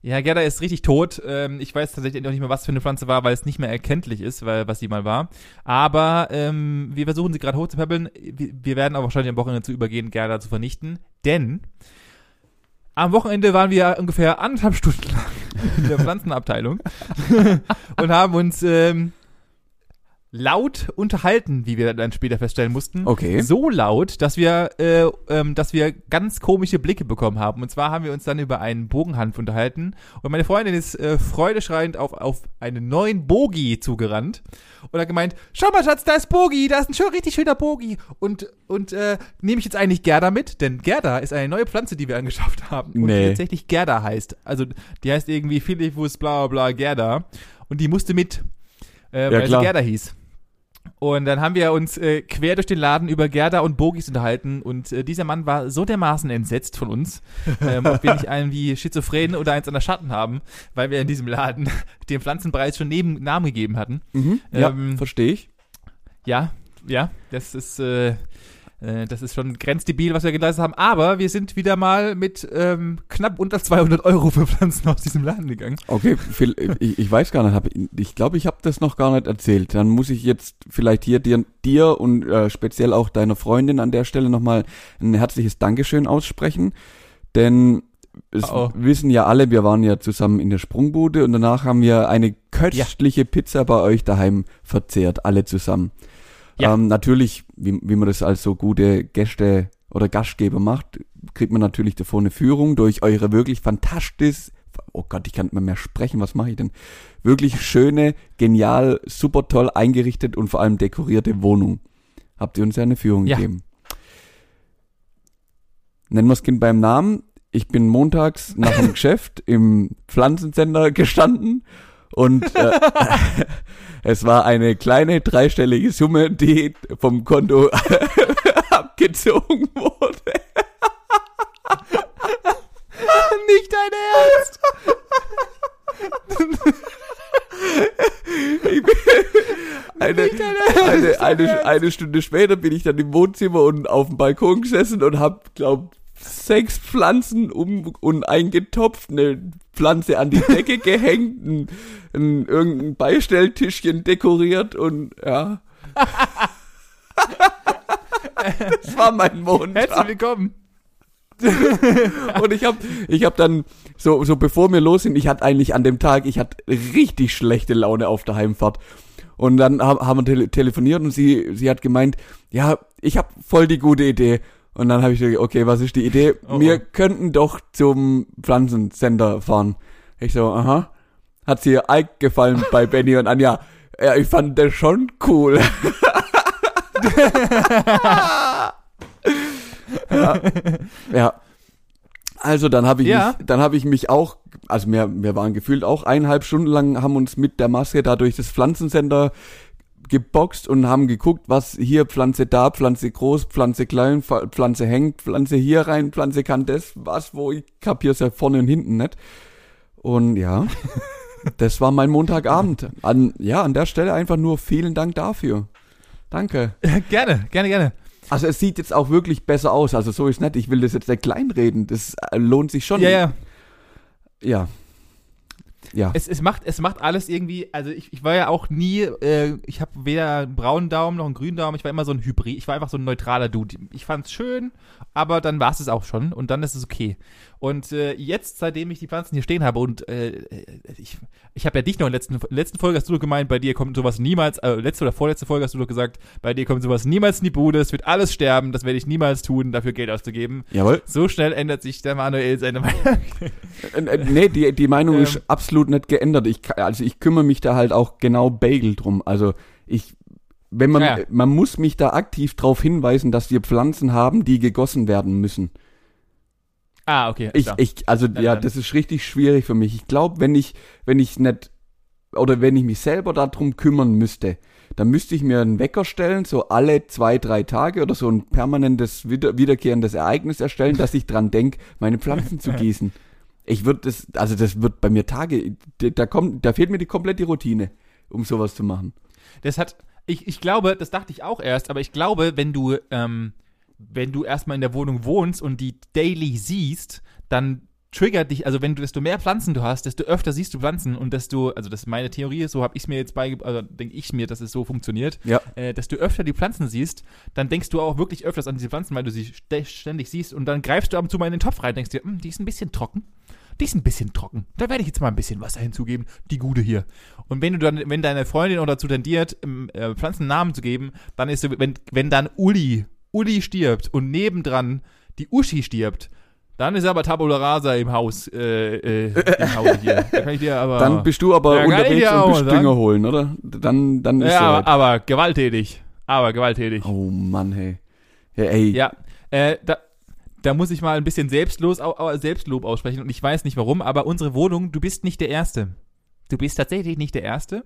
Ja, Gerda ist richtig tot. Ähm, ich weiß tatsächlich noch nicht mehr, was für eine Pflanze war, weil es nicht mehr erkenntlich ist, weil was sie mal war. Aber ähm, wir versuchen sie gerade hochzupäppeln. Wir, werden aber wahrscheinlich am Wochenende dazu übergehen, Gerda zu vernichten. Denn am Wochenende waren wir ungefähr anderthalb Stunden lang in der Pflanzenabteilung und haben uns ähm, laut unterhalten, wie wir dann später feststellen mussten. Okay. So laut, dass wir, äh, ähm, dass wir ganz komische Blicke bekommen haben. Und zwar haben wir uns dann über einen Bogenhanf unterhalten. Und meine Freundin ist äh, freudeschreiend auf, auf einen neuen Bogi zugerannt und hat gemeint, schau mal, Schatz, da ist Bogi, da ist ein schön, richtig schöner Bogi. Und, und äh, nehme ich jetzt eigentlich Gerda mit? Denn Gerda ist eine neue Pflanze, die wir angeschafft haben. Und Nee. die tatsächlich Gerda heißt. Also die heißt irgendwie Philippus bla bla bla Gerda. Und die musste mit, äh, weil klar. sie Gerda hieß. Und dann haben wir uns äh, quer durch den Laden über Gerda und Bogis unterhalten und äh, dieser Mann war so dermaßen entsetzt von uns, ähm, ob wir nicht einen wie Schizophren oder eins an der Schatten haben, weil wir in diesem Laden dem Pflanzenpreis schon neben Namen gegeben hatten. Mhm. Ja, Ähm, verstehe ich. Ja, ja, das ist, äh, das ist schon grenzdebil, was wir geleistet haben. Aber wir sind wieder mal mit ähm, knapp unter 200 Euro für Pflanzen aus diesem Laden gegangen. Okay, Phil, ich, ich weiß gar nicht, hab, ich glaube, ich habe das noch gar nicht erzählt. Dann muss ich jetzt vielleicht hier dir, dir und äh, speziell auch deiner Freundin an der Stelle nochmal ein herzliches Dankeschön aussprechen. Denn es Oh, oh. wissen ja alle, wir waren ja zusammen in der Sprungbude und danach haben wir eine köstliche Pizza bei euch daheim verzehrt, alle zusammen. Ja. Ähm, natürlich, wie, wie man das als so gute Gäste oder Gastgeber macht, kriegt man natürlich davor eine Führung durch eure wirklich fantastisch, oh Gott, ich kann nicht mehr sprechen, was mache ich denn? Wirklich schöne, genial, super toll eingerichtet und vor allem dekorierte Wohnung. Habt ihr uns ja eine Führung Ja. gegeben. Nennen wir das Kind beim Namen. Ich bin montags nach dem Geschäft im Pflanzencenter gestanden und äh, es war eine kleine dreistellige Summe, die vom Konto abgezogen wurde. Nicht dein Ernst! Eine, eine, eine, eine Stunde später bin ich dann im Wohnzimmer und auf dem Balkon gesessen und hab, glaub, sechs Pflanzen um und eingetopft, eine Pflanze an die Decke gehängt, ein, ein, irgendein Beistelltischchen dekoriert und ja. das war mein Herzlich Montag. willkommen. Und ich hab, ich hab dann, so, so bevor wir los sind, ich hatte eigentlich an dem Tag, ich hatte richtig schlechte Laune auf der Heimfahrt. Und dann hab, haben wir tele telefoniert und sie, sie hat gemeint, ja, ich hab voll die gute Idee. Und dann habe ich gesagt, okay, was ist die Idee? Oh, wir oh. könnten doch zum Pflanzencenter fahren. Ich so, aha. Hat sie Ike gefallen bei Benny und Anja? Ja, ich fand das schon cool. ja. ja. Also dann habe ich Ja. mich, dann habe ich mich auch, also wir, wir waren gefühlt auch eineinhalb Stunden lang, haben uns mit der Maske da durch das Pflanzencenter geboxt und haben geguckt, was hier Pflanze da, Pflanze groß, Pflanze klein, Pf- Pflanze hängt, Pflanze hier rein, Pflanze kann das, was, wo ich kapier's ja vorne und hinten nicht. Und ja, das war mein Montagabend. An, ja, an der Stelle einfach nur vielen Dank dafür. Danke. gerne, gerne, gerne. Also es sieht jetzt auch wirklich besser aus. Also so ist nett. Ich will das jetzt nicht kleinreden. Das äh, lohnt sich schon. Ja, ja. Ja. Ja. Es, es, macht, es macht alles irgendwie, also ich, ich war ja auch nie, äh, ich habe weder einen braunen Daumen noch einen grünen Daumen, ich war immer so ein Hybrid, ich war einfach so ein neutraler Dude. Ich fand's schön, aber dann war es auch schon und dann ist es okay. Und äh, jetzt, seitdem ich die Pflanzen hier stehen habe und äh, ich, ich habe ja dich noch in der letzten, letzten Folge hast du doch gemeint, bei dir kommt sowas niemals, äh, letzte oder vorletzte Folge hast du doch gesagt, bei dir kommt sowas niemals in die Bude, es wird alles sterben, das werde ich niemals tun, dafür Geld auszugeben. Jawohl. So schnell ändert sich der Manuel seine Meinung. Äh, äh, nee, die, die Meinung Ähm. ist absolut nicht geändert. Ich, also ich kümmere mich da halt auch genau Bagel drum. Also ich, wenn man, Ja. man muss mich da aktiv darauf hinweisen, dass wir Pflanzen haben, die gegossen werden müssen. Ah, okay. Ich, klar. ich, also Dann- ja, dann- das ist richtig schwierig für mich. Ich glaube, wenn ich, wenn ich nicht, oder wenn ich mich selber darum kümmern müsste, dann müsste ich mir einen Wecker stellen, so alle zwei, drei Tage oder so ein permanentes, wieder, wiederkehrendes Ereignis erstellen, dass ich dran denke, meine Pflanzen zu gießen. Ich würde das, also das wird bei mir Tage, da, da kommt, da fehlt mir die komplette Routine, um sowas zu machen. Das hat, ich, ich glaube, das dachte ich auch erst, aber ich glaube, wenn du, ähm, wenn du erstmal in der Wohnung wohnst und die daily siehst, dann triggert dich, also wenn du, desto mehr Pflanzen du hast, desto öfter siehst du Pflanzen und desto, also das ist meine Theorie, so habe ich es mir jetzt beigebracht, also denke ich mir, dass es so funktioniert, Ja. äh, desto öfter die Pflanzen siehst, dann denkst du auch wirklich öfters an diese Pflanzen, weil du sie st ständig siehst und dann greifst du ab und zu mal in den Topf rein, denkst dir, "Hm, die ist ein bisschen trocken. Die ist ein bisschen trocken. Da werde ich jetzt mal ein bisschen Wasser hinzugeben. Die gute hier. Und wenn du dann, wenn deine Freundin auch dazu tendiert, ähm, äh, Pflanzen Namen zu geben, dann ist wenn, wenn dann Uli, Uli stirbt und nebendran die Uschi stirbt, dann ist aber Tabula Rasa im Haus, äh, äh, im Hause hier. Da kann ich dir aber. Dann bist du aber unterwegs und bist. Dünger holen, oder? Dann, dann ist ja, aber, aber gewalttätig. Aber gewalttätig. Oh Mann, hey. Ja, ey. Ja, äh, da, da muss ich mal ein bisschen Selbstlos, Selbstlob aussprechen und ich weiß nicht warum, aber unsere Wohnung, du bist nicht der Erste. Du bist tatsächlich nicht der Erste.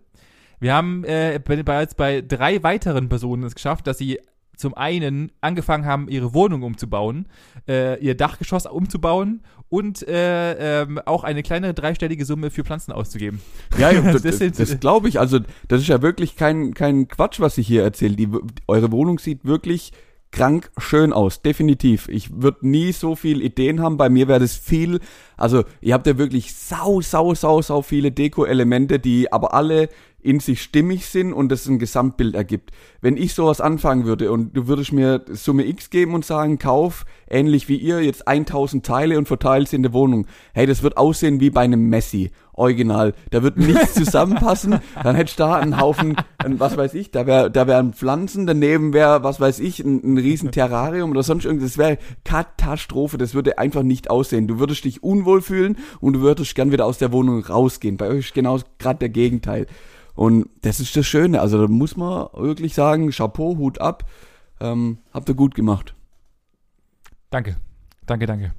Wir haben äh, be- bereits bei drei weiteren Personen es geschafft, dass sie zum einen angefangen haben, ihre Wohnung umzubauen, äh, ihr Dachgeschoss umzubauen und äh, ähm, auch eine kleine dreistellige Summe für Pflanzen auszugeben. Ja, das, Das das, glaube ich. Also, das ist ja wirklich kein, kein Quatsch, was ich hier erzähle. Die, eure Wohnung sieht wirklich krank schön aus, definitiv. Ich würde nie so viel Ideen haben. Bei mir wäre das viel. Also, ihr habt ja wirklich sau, sau, sau, sau viele Deko-Elemente, die aber alle in sich stimmig sind und das ein Gesamtbild ergibt. Wenn ich sowas anfangen würde und du würdest mir Summe X geben und sagen, kauf, ähnlich wie ihr, jetzt 1000 Teile und verteile sie in der Wohnung. Hey, das wird aussehen wie bei einem Messi. Original. Da wird nichts zusammenpassen. Dann hättest du da einen Haufen, ein, was weiß ich, da wäre da wären Pflanzen, daneben wäre, was weiß ich, ein, ein riesen Terrarium oder sonst irgendwas. Das wäre Katastrophe. Das würde einfach nicht aussehen. Du würdest dich unwohl fühlen und du würdest gern wieder aus der Wohnung rausgehen. Bei euch ist genau gerade der Gegenteil. Und das ist das Schöne. Also da muss man wirklich sagen, Chapeau, Hut ab. Ähm, habt ihr gut gemacht. Danke. Danke, danke.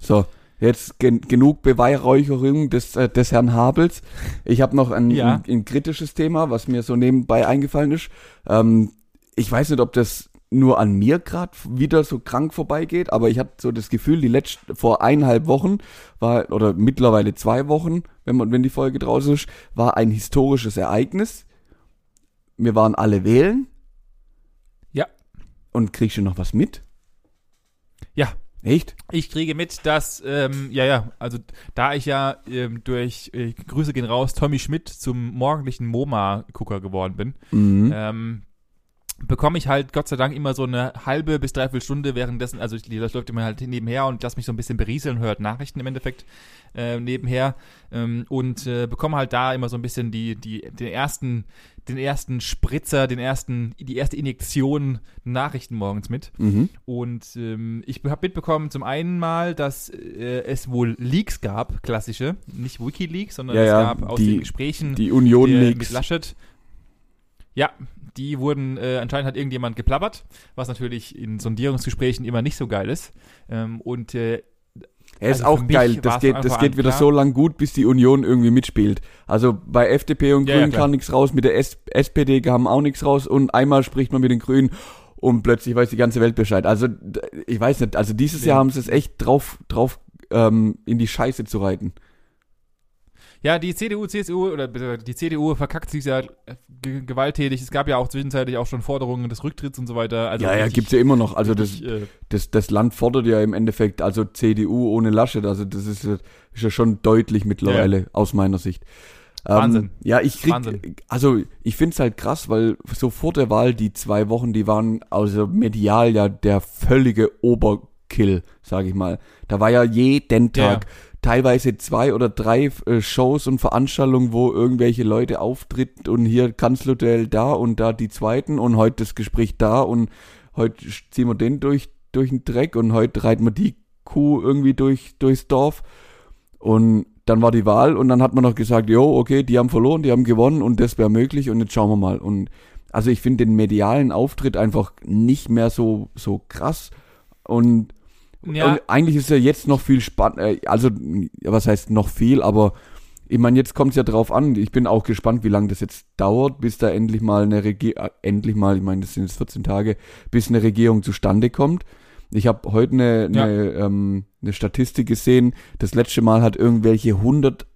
So, jetzt gen genug Beweihräucherung des, äh, des Herrn Habels. Ich habe noch ein, Ja. ein, ein kritisches Thema, was mir so nebenbei eingefallen ist. Ähm, ich weiß nicht, ob das nur an mir gerade wieder so krank vorbeigeht, aber ich hatte so das Gefühl, die letzten vor eineinhalb Wochen war oder mittlerweile zwei Wochen, wenn man wenn die Folge draußen ist, war ein historisches Ereignis. Wir waren alle wählen. Ja. Und kriegst du noch was mit? Ja. Echt? Ich kriege mit, dass, ähm, ja, ja, also da ich ja ähm, durch, äh, Grüße gehen raus, Tommy Schmidt zum morgendlichen MoMA-Gucker geworden bin, Mhm. ähm, bekomme ich halt Gott sei Dank immer so eine halbe bis dreiviertel Stunde währenddessen, also ich, das läuft immer halt nebenher und lass mich so ein bisschen berieseln, hört Nachrichten im Endeffekt äh, nebenher ähm, und äh, bekomme halt da immer so ein bisschen die, die, den ersten, den ersten Spritzer, den ersten, die erste Injektion Nachrichten morgens mit. Mhm. Und ähm, ich habe mitbekommen zum einen mal, dass äh, es wohl Leaks gab, klassische, nicht Wikileaks, sondern Ja, es ja, gab aus die- den Gesprächen Die Union Leaks. mit Laschet. Ja, die wurden, äh, anscheinend hat irgendjemand geplappert, was natürlich in Sondierungsgesprächen immer nicht so geil ist. Ähm, und äh, Er ist Also auch geil. Das geht, das geht wieder klar. so lang gut, bis die Union irgendwie mitspielt. Also bei FDP und Ja, ja, Grünen klar. kam nichts raus, mit der S SPD kam auch nichts raus und einmal spricht man mit den Grünen und plötzlich weiß die ganze Welt Bescheid. Also ich weiß nicht, also dieses Nee. Jahr haben sie es echt drauf, drauf ähm, in die Scheiße zu reiten. Ja, die CDU, CSU oder die CDU verkackt sich ja äh, ge gewalttätig. Es gab ja auch zwischenzeitlich auch schon Forderungen des Rücktritts und so weiter. Also ja, ja, richtig- gibt's ja immer noch. Also das, richtig, äh, das, das Land fordert ja im Endeffekt, also CDU ohne Laschet, also das ist, ja- ist ja schon deutlich mittlerweile aus meiner Sicht. Wahnsinn. Ähm, ja, ich krieg, Wahnsinn. also ich find's halt krass, weil so vor der Wahl die zwei Wochen, die waren also medial ja der völlige Oberkill, sag ich mal. Da war ja jeden Ja. Tag teilweise zwei oder drei äh, Shows und Veranstaltungen, wo irgendwelche Leute auftreten und hier Kanzlerduell da und da die zweiten und heute das Gespräch da und heute ziehen wir den durch, durch den Dreck und heute reiten wir die Kuh irgendwie durch, durchs Dorf. Und dann war die Wahl und dann hat man noch gesagt, jo, okay, die haben verloren, die haben gewonnen und das wäre möglich und jetzt schauen wir mal. Und also ich finde den medialen Auftritt einfach nicht mehr so, so krass und, Ja. und eigentlich ist ja jetzt noch viel spannend, äh, also ja, was heißt noch viel, aber ich meine, jetzt kommt es ja drauf an. Ich bin auch gespannt, wie lange das jetzt dauert, bis da endlich mal eine Regierung, äh, endlich mal, ich meine, das sind jetzt 14 Tage, bis eine Regierung zustande kommt. Ich habe heute eine, Ja. eine, ähm, eine Statistik gesehen. Das letzte Mal hat irgendwelche 100,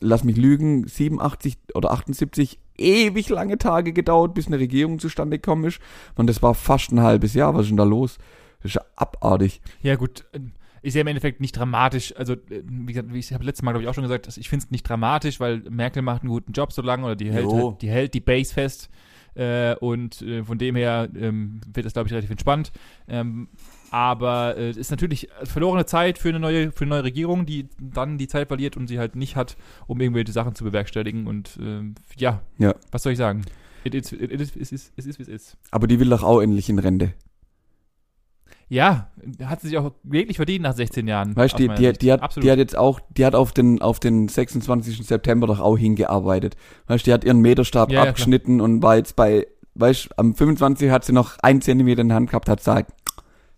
lass mich lügen, 87 oder 78 ewig lange Tage gedauert, bis eine Regierung zustande gekommen ist. Und das war fast ein halbes Jahr. Was ist denn da los? Das ist ja abartig. Ja, gut. äh, Ist ja im Endeffekt nicht dramatisch. Also, äh, wie gesagt, ich habe letztes Mal, glaube ich, auch schon gesagt, ich finde es nicht dramatisch, weil Merkel macht einen guten Job so lange oder die hält, halt, die, hält die Base fest. Äh, und äh, von dem her ähm, wird das, glaube ich, relativ entspannt. Ähm, aber äh, es ist natürlich verlorene Zeit für eine neue, für eine neue Regierung, die dann die Zeit verliert und sie halt nicht hat, um irgendwelche Sachen zu bewerkstelligen. Und ähm, ja, Ja. was soll ich sagen? It is, it is, it is, it is, wie es ist. Aber die will doch auch endlich in Rente. Ja, hat sie sich auch wirklich verdient nach 16 Jahren. Weißt du, die, die, die, hat, Absolut. die hat jetzt auch, die hat auf den, auf den 26. September doch auch hingearbeitet. Weißt du, die hat ihren Meterstab Ja, ja, abgeschnitten und war jetzt bei, weißt du, am 25. hat sie noch ein Zentimeter in der Hand gehabt, hat gesagt,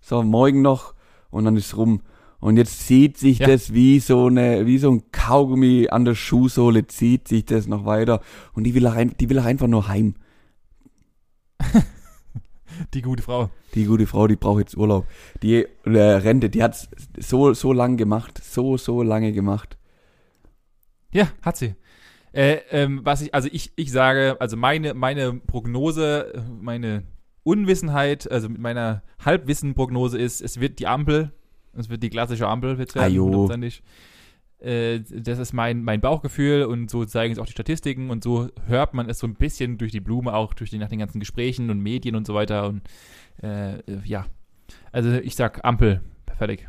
so, morgen noch und dann ist rum. Und jetzt zieht sich Ja. das wie so eine, wie so ein Kaugummi an der Schuhsohle, zieht sich das noch weiter. Und die will die will auch einfach nur heim. Die gute Frau. Die gute Frau, die braucht jetzt Urlaub. Die äh, Rente, die hat's so, so lang gemacht. So, so lange gemacht. Ja, hat sie. Äh, ähm, was ich, also ich, ich sage, also meine, meine Prognose, meine Unwissenheit, also mit meiner Halbwissen-Prognose ist, es wird die Ampel, es wird die klassische Ampel, wird werden, jo. hundertprozentig. Äh, das ist mein, mein Bauchgefühl und so zeigen es auch die Statistiken und so hört man es so ein bisschen durch die Blume, auch durch die, nach den ganzen Gesprächen und Medien und so weiter und äh, ja. Also ich sag Ampel, fertig.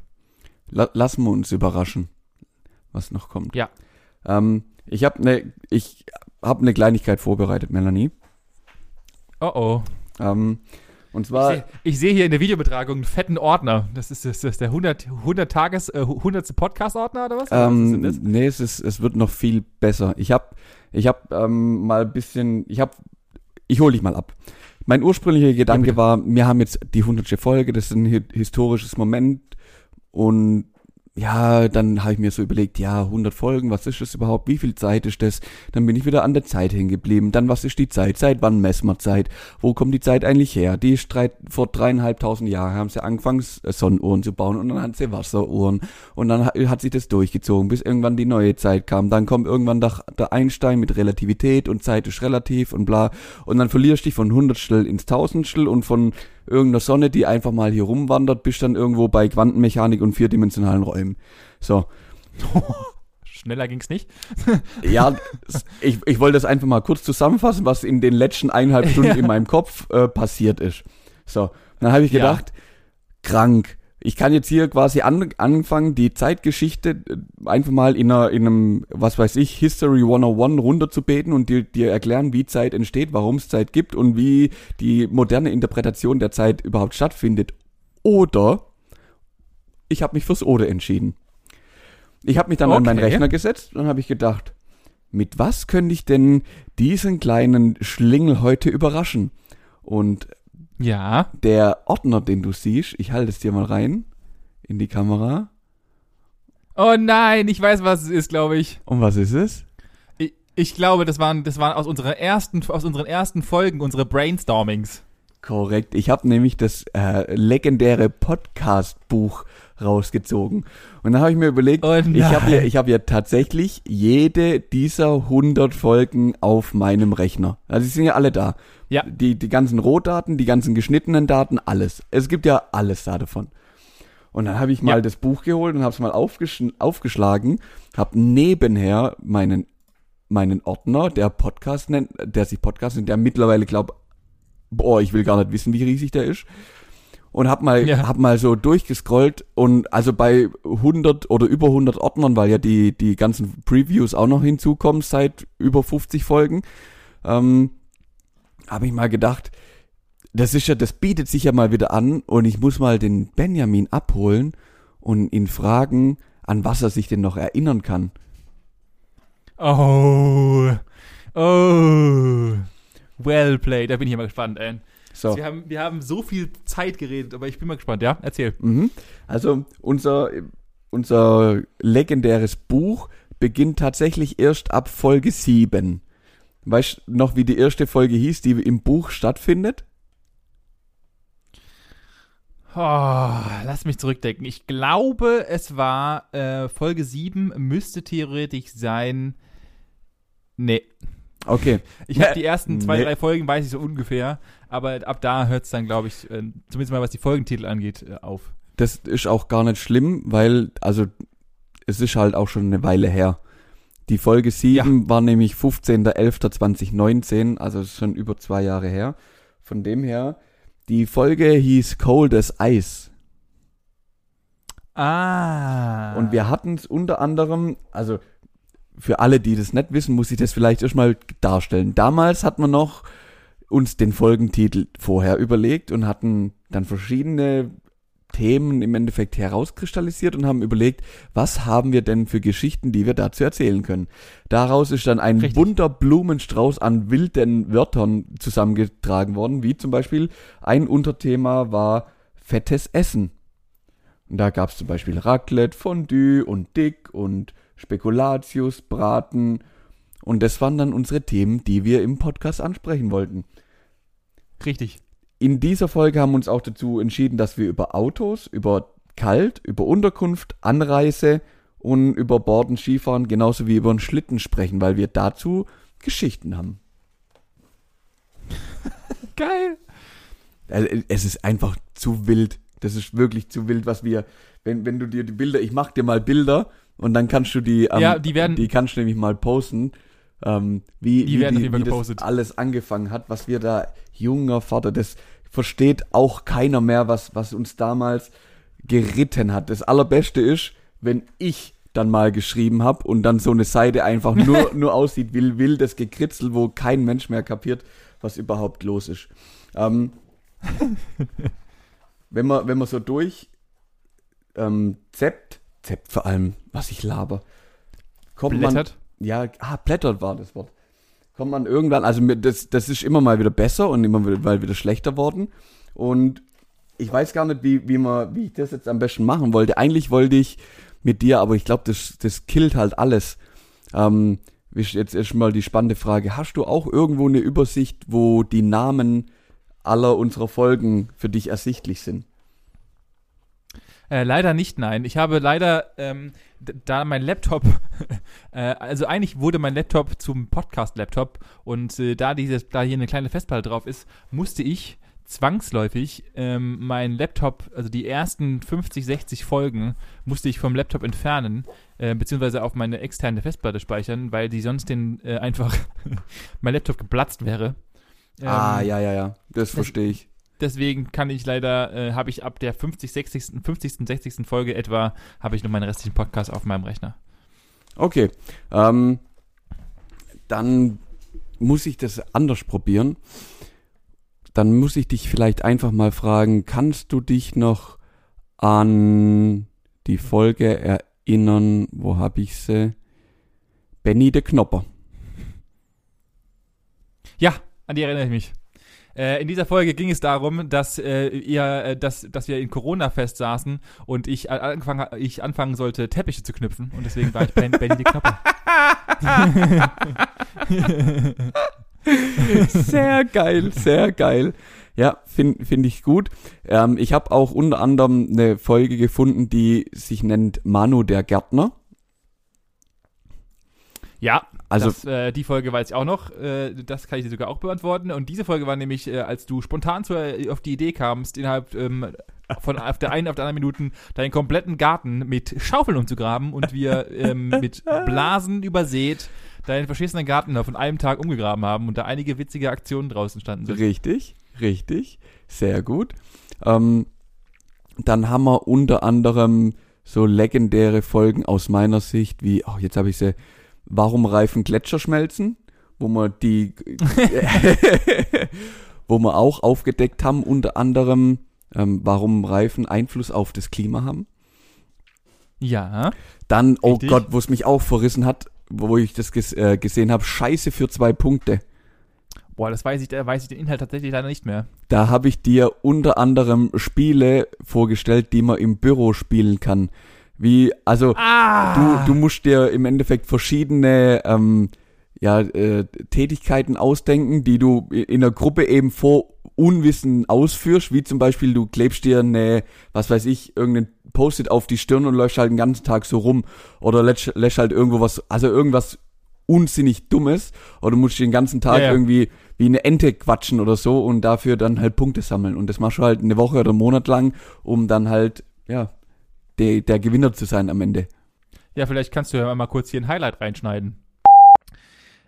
La lassen wir uns überraschen, was noch kommt. Ja. Ähm, ich habe eine, ich habe eine Kleinigkeit vorbereitet, Melanie. Oh oh. Ähm, und Ich zwar, sehe ich seh hier in der Videobetragung einen fetten Ordner. Das ist, das ist der 100, 100 Tages, äh, 100. Podcast-Ordner oder was? Oder was ähm, nee, es ist, es wird noch viel besser. Ich habe, ich habe ähm, mal ein bisschen, ich habe, ich hole dich mal ab. Mein ursprünglicher Gedanke bitte. war, wir haben jetzt die hundertsche Folge, das ist ein hi- historisches Moment und ja, dann habe ich mir so überlegt, ja, 100 Folgen, was ist das überhaupt? Wie viel Zeit ist das? Dann bin ich wieder an der Zeit hängen geblieben. Dann, was ist die Zeit? Seit wann messen wir Zeit? Wo kommt die Zeit eigentlich her? Die ist drei, vor dreieinhalbtausend Jahren haben sie angefangen, S- Sonnenuhren zu bauen und dann hatten sie Wasseruhren. Und dann hat, hat sich das durchgezogen, bis irgendwann die neue Zeit kam. Dann kommt irgendwann der, der Einstein mit Relativität und Zeit ist relativ und bla. Und dann verlierst du dich von Hundertstel ins Tausendstel und von irgendeiner Sonne, die einfach mal hier rumwandert, bist dann irgendwo bei Quantenmechanik und vierdimensionalen Räumen. So. Schneller ging's nicht. Ja, ich, ich wollte das einfach mal kurz zusammenfassen, was in den letzten eineinhalb Stunden Ja. in meinem Kopf äh, passiert ist. So, dann habe ich Ja. gedacht, krank. Ich kann jetzt hier quasi an, anfangen, die Zeitgeschichte äh, einfach mal in, einer, in einem, was weiß ich, History 101 runterzubeten und dir, dir erklären, wie Zeit entsteht, warum es Zeit gibt und wie die moderne Interpretation der Zeit überhaupt stattfindet. Oder ich habe mich fürs Oder entschieden. Ich habe mich dann an meinen Okay. Rechner gesetzt und habe ich gedacht, mit was könnte ich denn diesen kleinen Schlingel heute überraschen? Und Ja. der Ordner, den du siehst, ich halte es dir mal rein in die Kamera. Oh nein, ich weiß, was es ist, glaube ich. Und was ist es? ich. Ich glaube, das waren, das waren aus, unserer ersten, aus unseren ersten Folgen, unsere Brainstormings. Korrekt. Ich habe nämlich das äh, legendäre Podcast-Buch rausgezogen. Und dann habe ich mir überlegt, Oh ich habe ja, ich hab ja tatsächlich jede dieser 100 Folgen auf meinem Rechner. Also die sind ja alle da. Ja. Die, die ganzen Rohdaten, die ganzen geschnittenen Daten, alles. Es gibt ja alles da davon. Und dann habe ich mal Ja. das Buch geholt und habe es mal aufgesch aufgeschlagen, habe nebenher meinen meinen Ordner, der Podcast nennt, der sich Podcast nennt, der mittlerweile glaube, boah, ich will gar nicht wissen, wie riesig der ist. Und hab mal, Ja. hab mal so durchgescrollt und also bei 100 oder über 100 Ordnern, weil ja die, die ganzen Previews auch noch hinzukommen seit über 50 Folgen, ähm, habe ich mal gedacht, das ist ja, das bietet sich ja mal wieder an und ich muss mal den Benjamin abholen und ihn fragen, an was er sich denn noch erinnern kann. Oh. Oh. Well played. Da bin ich ja mal gespannt, ey. So. Wir, haben, wir haben so viel Zeit geredet, aber ich bin mal gespannt, ja? Erzähl. Mhm. Also unser, unser legendäres Buch beginnt tatsächlich erst ab Folge 7. Weißt du noch, wie die erste Folge hieß, die im Buch stattfindet? Oh, lass mich zurückdenken. Ich glaube, es war äh, Folge 7, müsste theoretisch sein. Nee. Okay. Ich habe die ersten zwei, Nee. drei Folgen, weiß ich so ungefähr. Aber ab da hört es dann, glaube ich, äh, zumindest mal was die Folgentitel angeht, äh, auf. Das ist auch gar nicht schlimm, weil, also, es ist halt auch schon eine Weile her. Die Folge 7 war nämlich 15.11.2019, also schon über zwei Jahre her. Von dem her, die Folge hieß Cold as Ice. Ah. Und wir hatten es unter anderem, also für alle, die das nicht wissen, muss ich das vielleicht erstmal darstellen. Damals hat man noch uns den Folgentitel vorher überlegt und hatten dann verschiedene Themen im Endeffekt herauskristallisiert und haben überlegt, was haben wir denn für Geschichten, die wir dazu erzählen können. Daraus ist dann ein Richtig. bunter Blumenstrauß an wilden Wörtern zusammengetragen worden, wie zum Beispiel ein Unterthema war fettes Essen. Und da gab es zum Beispiel Raclette, Fondue und Dick und Spekulatius, Braten. Und das waren dann unsere Themen, die wir im Podcast ansprechen wollten. Richtig. In dieser Folge haben wir uns auch dazu entschieden, dass wir über Autos, über Kalt, über Unterkunft, Anreise und über Borden, Skifahren, genauso wie über einen Schlitten sprechen, weil wir dazu Geschichten haben. Geil. Also, es ist einfach zu wild. Das ist wirklich zu wild, was wir, wenn, wenn du dir die Bilder, ich mach dir mal Bilder und dann kannst du die, ähm, Ja, die werden- die kannst du nämlich mal posten, ähm, wie, Die wie, die, wie das alles angefangen hat, was wir da, junger Vater, das versteht auch keiner mehr, was, was uns damals geritten hat. Das allerbeste ist, wenn ich dann mal geschrieben habe und dann so eine Seite einfach nur, nur aussieht wie wildes Gekritzel, wo kein Mensch mehr kapiert, was überhaupt los ist. Ähm, wenn man, wenn man so durch ähm, zeppt, zeppt vor allem, was ich laber, kommt Blättert. man, ja, ah, blättert war das Wort. Kommt man irgendwann, also das, das ist immer mal wieder besser und immer mal wieder schlechter worden. Und ich weiß gar nicht, wie, wie, man, wie ich das jetzt am besten machen wollte. Eigentlich wollte ich mit dir, aber ich glaube, das, das killt halt alles. Ähm, jetzt erstmal die spannende Frage. Hast du auch irgendwo eine Übersicht, wo die Namen aller unserer Folgen für dich ersichtlich sind? Äh, leider nicht, nein. Ich habe leider, ähm, da mein Laptop, äh, also eigentlich wurde mein Laptop zum Podcast-Laptop und äh, da, dieses, da hier eine kleine Festplatte drauf ist, musste ich zwangsläufig ähm, mein Laptop, also die ersten 50, 60 Folgen, musste ich vom Laptop entfernen, äh, beziehungsweise auf meine externe Festplatte speichern, weil die sonst den äh, einfach mein Laptop geplatzt wäre. ah, Ähm, ja, ja, ja. Das verstehe ich. Deswegen kann ich leider, äh, habe ich ab der 50, 60, 50, 60. Folge etwa, habe ich noch meinen restlichen Podcast auf meinem Rechner. Okay. Ähm, dann muss ich das anders probieren. Dann muss ich dich vielleicht einfach mal fragen, kannst du dich noch an die Folge erinnern, wo habe ich sie? Benny de Knopper. Ja, an die erinnere ich mich. Äh, in dieser Folge ging es darum, dass äh, ihr, äh, dass, dass wir in Corona fest saßen und ich, äh, angefangen, ich anfangen sollte, Teppiche zu knüpfen und deswegen war ich Ben, Benny die Knopper. Sehr geil, sehr geil. Ja, finde find ich gut. Ähm, ich habe auch unter anderem eine Folge gefunden, die sich nennt Manu der Gärtner. Ja, Also das, äh, die Folge weiß ich auch noch. Äh, das kann ich dir sogar auch beantworten. Und diese Folge war nämlich, äh, als du spontan zu, auf die Idee kamst, innerhalb ähm, von auf der einen auf der anderen Minuten deinen kompletten Garten mit Schaufeln umzugraben und wir ähm, mit Blasen übersät deinen verschissenen Garten da von einem Tag umgegraben haben und da einige witzige Aktionen draußen standen sind. Richtig, richtig, sehr gut. Ähm, dann haben wir unter anderem so legendäre Folgen aus meiner Sicht, wie, oh, jetzt habe ich sie, warum reifen Gletscher schmelzen, wo wir die, wo wir auch aufgedeckt haben, unter anderem, ähm, warum Reifen Einfluss auf das Klima haben. Ja. Dann, oh Richtig. Gott, wo es mich auch verrissen hat, wo ich das ges äh, gesehen habe, Scheiße für zwei Punkte. Boah, das weiß ich, da weiß ich den Inhalt tatsächlich leider nicht mehr. Da habe ich dir unter anderem Spiele vorgestellt, die man im Büro spielen kann. Wie, also Ah! du, du musst dir im Endeffekt verschiedene ähm, ja, äh, Tätigkeiten ausdenken, die du in der Gruppe eben vor Unwissen ausführst, wie zum Beispiel du klebst dir eine, was weiß ich, irgendein Post-it auf die Stirn und läufst halt den ganzen Tag so rum oder lässt, lässt halt irgendwo was, also irgendwas unsinnig Dummes oder du musst den ganzen Tag Ja, ja. irgendwie wie eine Ente quatschen oder so und dafür dann halt Punkte sammeln und das machst du halt eine Woche oder einen Monat lang, um dann halt, ja, der, der Gewinner zu sein am Ende. Ja, vielleicht kannst du ja mal kurz hier ein Highlight reinschneiden.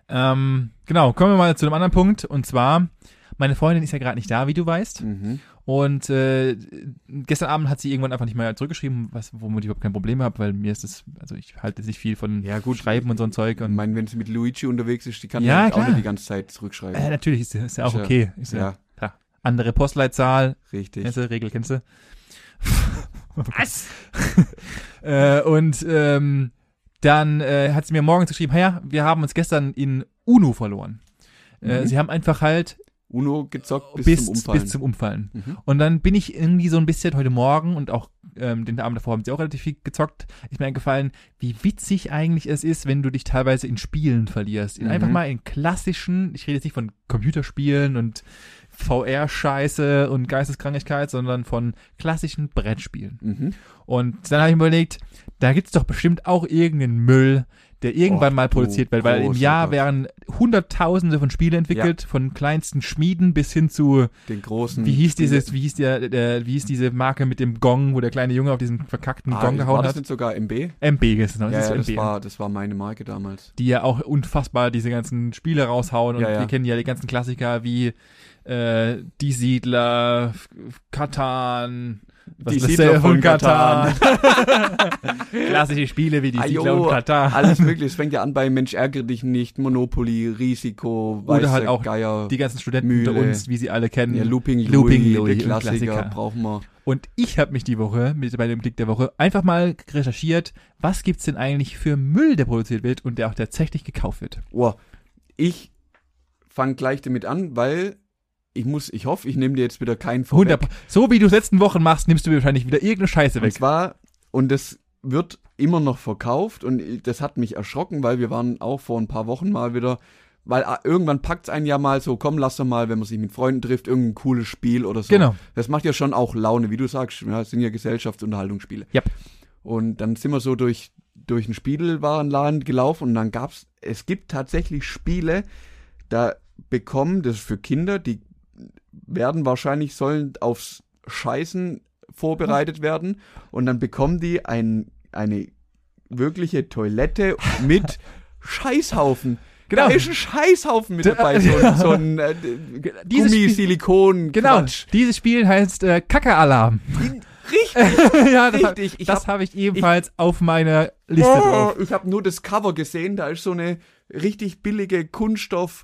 Ähm, genau, kommen wir mal zu einem anderen Punkt. Und zwar, meine Freundin ist ja gerade nicht da, wie du weißt. Mhm. Und äh, gestern Abend hat sie irgendwann einfach nicht mehr zurückgeschrieben, was, womit ich überhaupt kein Problem habe, weil mir ist das, also ich halte nicht viel von Ja, gut. Schreiben und so ein Zeug. Ich Und, meine, wenn sie mit Luigi unterwegs ist, die kann Ja, auch nicht die ganze Zeit zurückschreiben. äh, natürlich ist, ist ja auch okay. Ist ja, ja. Andere Postleitzahl, richtig. kennst du, Regel kennst du? Was? äh, und ähm, dann äh, hat sie mir morgens geschrieben, ja, wir haben uns gestern in Uno verloren. Äh, Mhm. sie haben einfach halt Uno gezockt bis, bis, zum Umfallen. bis zum Umfallen. mhm. Und dann bin ich irgendwie so ein bisschen heute Morgen und auch ähm, den Abend davor haben sie auch relativ viel gezockt. Ist mir eingefallen, wie witzig eigentlich es ist, wenn du dich teilweise in Spielen verlierst. In Mhm. einfach mal in klassischen, ich rede jetzt nicht von Computerspielen und VR-Scheiße und Geisteskrankheit, sondern von klassischen Brettspielen. Mhm. Und dann habe ich mir überlegt, da gibt es doch bestimmt auch irgendeinen Müll, der irgendwann Och, mal du produziert wird, weil im Jahr werden hunderttausende von Spielen entwickelt, von kleinsten Schmieden bis hin zu Den großen. wie hieß dieses, wie hieß der, der, wie hieß diese Marke mit dem Gong, wo der kleine Junge auf diesen verkackten ah, Gong War gehauen das hat? nicht sogar MB? MB ist genau, Ja, das ja, das MB. war, das war meine Marke damals. die ja auch unfassbar diese ganzen Spiele raushauen und Ja, ja. wir kennen ja die ganzen Klassiker wie äh, Die Siedler, Katan, Was Die Siedler von Katan. Klassische Spiele wie die Ajo, Siedler und Katar. Alles mögliche. Es fängt ja an bei Mensch ärgere dich nicht, Monopoly, Risiko, Oder weiße halt auch Geier, Die ganzen Studenten Mühle. unter uns, wie sie alle kennen. ja, Looping Louis, Looping Louis, der ein Klassiker, Klassiker. brauchen wir. Und ich habe mich die Woche mit bei dem Blick der Woche einfach mal recherchiert, was gibt's denn eigentlich für Müll, der produziert wird und der auch tatsächlich gekauft wird. Oh, ich fange gleich damit an, weil ich muss, ich hoffe, ich nehme dir jetzt wieder keinen vorweg. 100 So wie du es letzten Wochen machst, nimmst du mir wahrscheinlich wieder irgendeine Scheiße Und weg. zwar, und das wird immer noch verkauft und das hat mich erschrocken, weil wir waren auch vor ein paar Wochen mal wieder, weil ah, irgendwann packt's einen ja mal so, komm, lass doch mal, wenn man sich mit Freunden trifft, irgendein cooles Spiel oder so. Genau. Das macht ja schon auch Laune, wie du sagst, ja, es sind ja Gesellschaftsunterhaltungsspiele. Yep. Und dann sind wir so durch, durch einen Spielwarenladen gelaufen und dann gab's, es gibt tatsächlich Spiele, da bekommen, das ist für Kinder, die werden wahrscheinlich, sollen aufs Scheißen vorbereitet werden und dann bekommen die ein, eine wirkliche Toilette mit Scheißhaufen. Genau. Da ist ein Scheißhaufen mit Da- dabei, so, ein- so ein äh, Dieses Gummi, Spiel- Silikon, Genau. Dieses Spiel heißt äh, Kacke-Alarm. Richtig, ja, das, richtig. Ich das hab, habe ich ebenfalls auf meiner Liste oh, drauf. ich habe nur das Cover gesehen, da ist so eine richtig billige Kunststoff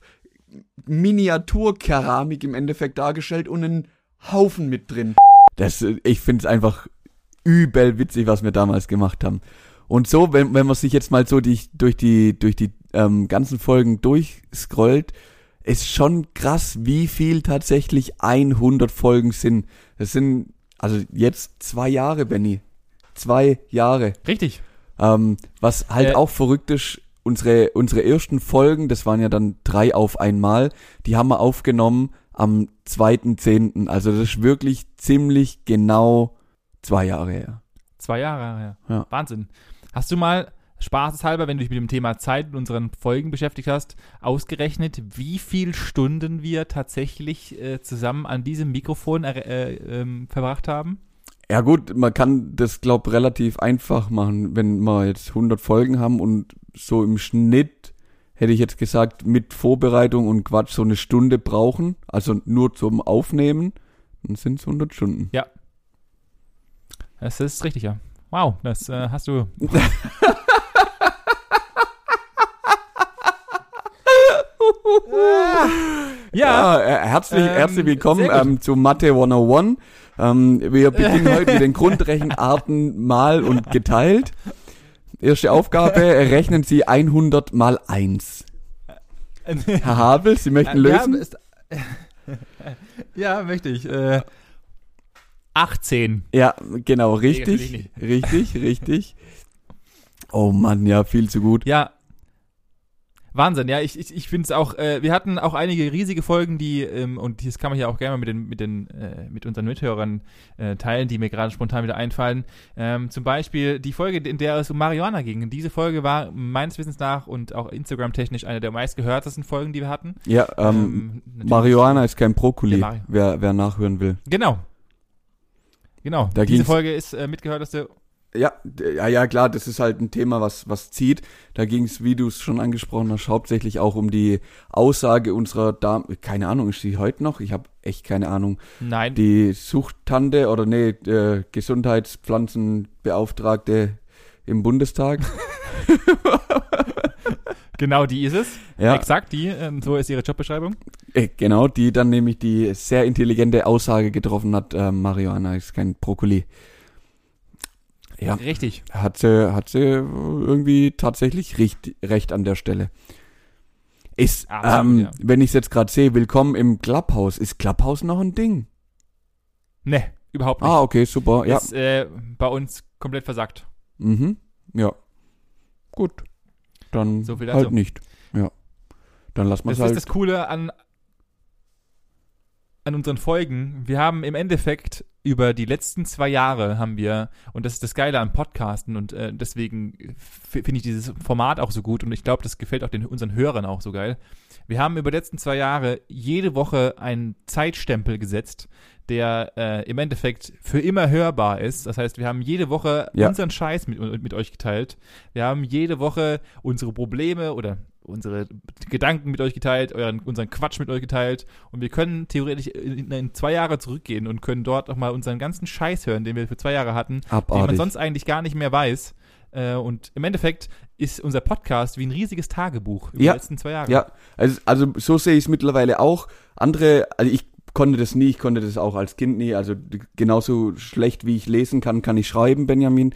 Miniaturkeramik im Endeffekt dargestellt und ein Haufen mit drin. Das, ich finde es einfach übel witzig, was wir damals gemacht haben. Und so, wenn, wenn man sich jetzt mal so die, durch die, durch die ähm, ganzen Folgen durchscrollt, ist schon krass, wie viel tatsächlich 100 Folgen sind. Das sind, also jetzt zwei Jahre, Benny. Zwei Jahre. Richtig. Ähm, was halt Äh, auch verrückt ist, unsere, unsere ersten Folgen, das waren ja dann drei auf einmal, die haben wir aufgenommen am 2.10. Also das ist wirklich ziemlich genau zwei Jahre her. Zwei Jahre her. Ja. Wahnsinn. Hast du mal, spaßeshalber, wenn du dich mit dem Thema Zeit in unseren Folgen beschäftigt hast, ausgerechnet, wie viel Stunden wir tatsächlich äh, zusammen an diesem Mikrofon äh, äh, ähm, verbracht haben? Ja gut, man kann das, glaub, relativ einfach machen, wenn wir jetzt 100 Folgen haben und so im Schnitt, hätte ich jetzt gesagt, mit Vorbereitung und Quatsch so eine Stunde brauchen, also nur zum Aufnehmen, dann sind es 100 Stunden. Das ist richtig, ja. Wow, das äh, hast du. ja, Ja, äh, herzlich, Ähm, herzlich willkommen ähm, zu Mathe 101. Ähm, wir beginnen heute mit den Grundrechenarten mal und geteilt. Erste Aufgabe, rechnen Sie 100 mal 1. Herr Habel, Sie möchten lösen? Ja, ist, ja möchte ich. Äh, 18. Ja, genau, Nee, richtig. Richtig, richtig. Oh Mann, ja, viel zu gut. Ja. Wahnsinn, ja, ich, ich, ich finde es auch, äh, wir hatten auch einige riesige Folgen, die, ähm, und das kann man ja auch gerne mal mit den, mit den, äh, mit unseren Mithörern äh, teilen, die mir gerade spontan wieder einfallen. Ähm, zum Beispiel die Folge, in der es um Marihuana ging. Diese Folge war meines Wissens nach und auch Instagram-technisch eine der meistgehörtesten Folgen, die wir hatten. Ja, ähm, natürlich- Marihuana ist kein Brokkoli, wer, wer nachhören will. Genau. Genau. Da Diese Folge ist äh, mitgehörteste. Ja, ja, ja, klar, das ist halt ein Thema, was, was zieht. Da ging es, wie du es schon angesprochen hast, hauptsächlich auch um die Aussage unserer Dame, keine Ahnung, ist sie heute noch? Ich habe echt keine Ahnung. Nein, Die Suchttante oder nee, äh, Gesundheitspflanzenbeauftragte im Bundestag. genau die ist es. Ja, Exakt die. Ähm, so ist ihre Jobbeschreibung. äh, genau, die dann nämlich die sehr intelligente Aussage getroffen hat, äh, Marihuana ist kein Brokkoli. Ja, Richtig. hat sie, hat sie irgendwie tatsächlich recht, recht an der Stelle. Ist, Absolut, ähm, ja. wenn ich es jetzt gerade sehe, willkommen im Clubhouse. Ist Clubhouse noch ein Ding? Ne, überhaupt nicht. Ah, okay, super. Ja. Ist äh, bei uns komplett versackt. Mhm. Ja. Gut. Dann So halt nicht. Ja. Dann lass mal Das halt. ist das Coole an, an unseren Folgen. Wir haben im Endeffekt über die letzten zwei Jahre haben wir, und das ist das Geile am Podcasten und äh, deswegen finde ich dieses Format auch so gut und ich glaube, das gefällt auch den, unseren Hörern auch so geil. Wir haben über die letzten zwei Jahre jede Woche einen Zeitstempel gesetzt, der äh, im Endeffekt für immer hörbar ist. Das heißt, wir haben jede Woche Ja. unseren Scheiß mit, mit euch geteilt. Wir haben jede Woche unsere Probleme oder unsere Gedanken mit euch geteilt, euren, unseren Quatsch mit euch geteilt. Und wir können theoretisch in, in zwei Jahre zurückgehen und können dort nochmal unseren ganzen Scheiß hören, den wir für zwei Jahre hatten, den man Abartig. sonst eigentlich gar nicht mehr weiß. Äh, und im Endeffekt ist unser Podcast wie ein riesiges Tagebuch über Ja. die letzten zwei Jahre. Ja, also, also so sehe ich es mittlerweile auch. Andere, also ich konnte das nie, ich konnte das auch als Kind nie. Also genauso schlecht wie ich lesen kann, kann ich schreiben, Benjamin.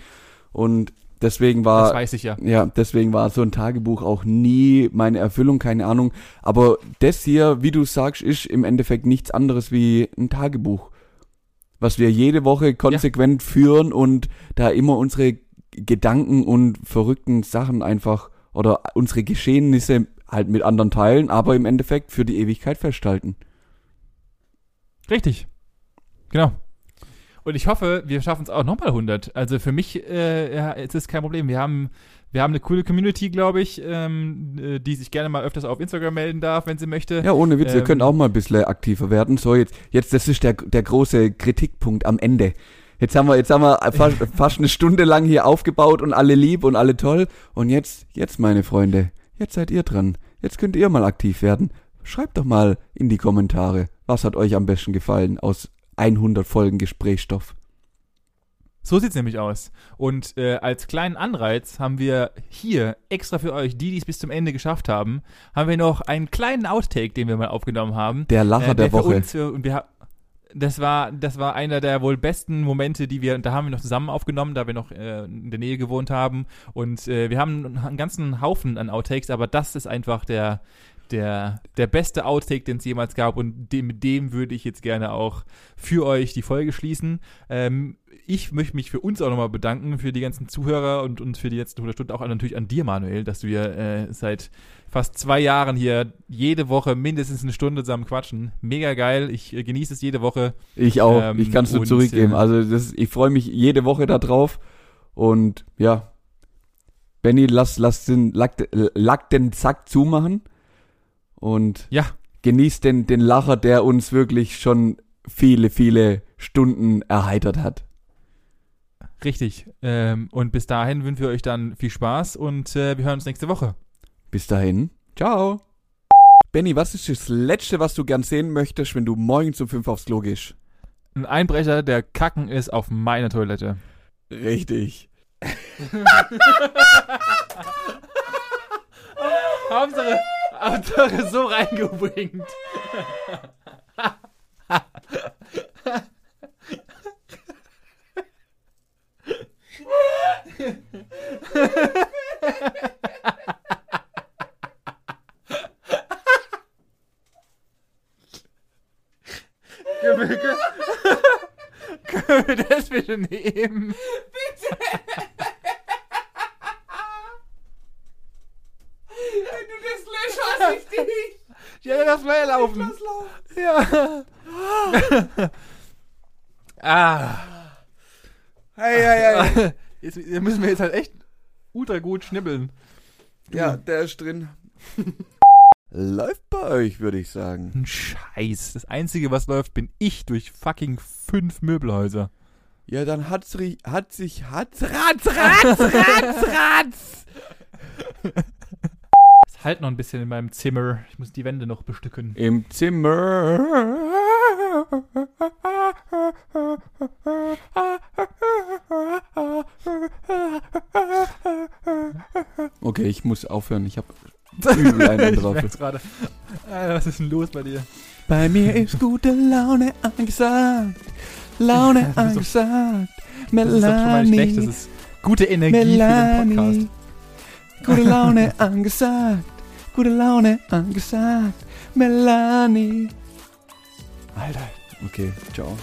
Und deswegen Das war, weiß ich ja. ja, deswegen war so ein Tagebuch auch nie meine Erfüllung, keine Ahnung. Aber das hier, wie du sagst, ist im Endeffekt nichts anderes wie ein Tagebuch. Was wir jede Woche konsequent führen und da immer unsere Gedanken und verrückten Sachen einfach oder unsere Geschehnisse halt mit anderen teilen, aber im Endeffekt für die Ewigkeit festhalten. Richtig. Genau. Und ich hoffe, wir schaffen es auch nochmal 100. Also für mich äh, ja, es ist kein Problem. Wir haben, wir haben eine coole Community, glaube ich, ähm, äh, die sich gerne mal öfters auf Instagram melden darf, wenn sie möchte. Ja, ohne Witz, ihr Ähm, könnt auch mal ein bisschen aktiver werden. So, jetzt, jetzt, das ist der, der große Kritikpunkt am Ende. Jetzt haben wir, jetzt haben wir fast, fast eine Stunde lang hier aufgebaut und alle lieb und alle toll. Und jetzt, jetzt, meine Freunde, jetzt seid ihr dran. Jetzt könnt ihr mal aktiv werden. Schreibt doch mal in die Kommentare, was hat euch am besten gefallen aus 100 Folgen Gesprächsstoff. So sieht's nämlich aus. Und äh, als kleinen Anreiz haben wir hier extra für euch, die, die es bis zum Ende geschafft haben, haben wir noch einen kleinen Outtake, den wir mal aufgenommen haben. Der Lacher Äh, der für Woche. Uns, äh, und wir das war, das war einer der wohl besten Momente, die wir, da haben wir noch zusammen aufgenommen, da wir noch äh, in der Nähe gewohnt haben. Und äh, wir haben einen ganzen Haufen an Outtakes, aber das ist einfach der, der, der beste Outtake, den es jemals gab. Und dem, mit dem würde ich jetzt gerne auch für euch die Folge schließen. Ähm, ich möchte mich für uns auch nochmal bedanken, für die ganzen Zuhörer und, und für die letzten 100 Stunden, auch natürlich an dir, Manuel, dass wir äh, seit fast zwei Jahren hier jede Woche mindestens eine Stunde zusammen quatschen. Mega geil. Ich äh, genieße es jede Woche. Ich auch. Ähm, ich kann es nur zurückgeben. äh, Also das, ich freue mich jede Woche da drauf. Und ja, Benny, lass, lass den, lack, lack den Sack zumachen. Und Ja. genießt den, den Lacher, der uns wirklich schon viele, viele Stunden erheitert hat. Richtig. Ähm, und bis dahin wünschen wir euch dann viel Spaß und äh, wir hören uns nächste Woche. Bis dahin. Ciao. Benny, was ist das Letzte, was du gern sehen möchtest, wenn du morgens um fünf aufs Klo gehst? Ein Einbrecher, der kacken ist auf meiner Toilette. Richtig. Hauptsache, Hauptsache so reingebringt. Können wir, können wir das bitte nehmen? Wenn du das löscht, hasse ich dich. Ja, lass mal laufen. Ja. ah. Hey, hey, hey. Jetzt jetzt müssen wir jetzt halt echt ultra gut schnibbeln. Ja, der ist drin. Läuft bei euch, würde ich sagen. Ein Scheiß. Das Einzige, was läuft, bin ich durch fucking fünf Möbelhäuser. Ja, dann hat's, hat sich, hat's, ratz, ratz, ratz, ratz. Halt noch ein bisschen in meinem Zimmer. Ich muss die Wände noch bestücken. Im Zimmer. Okay, ich muss aufhören. Ich habe übel einen ich drauf. merk's gerade. Alter, was ist denn los bei dir? Bei mir ist gute Laune angesagt. Laune angesagt. Das ist doch schon mal nicht schlecht. Das Melanie. ist gute Energie für den Podcast. Gute Laune angesagt. Gute Laune angesagt. Melanie. Alter. Okay, ciao.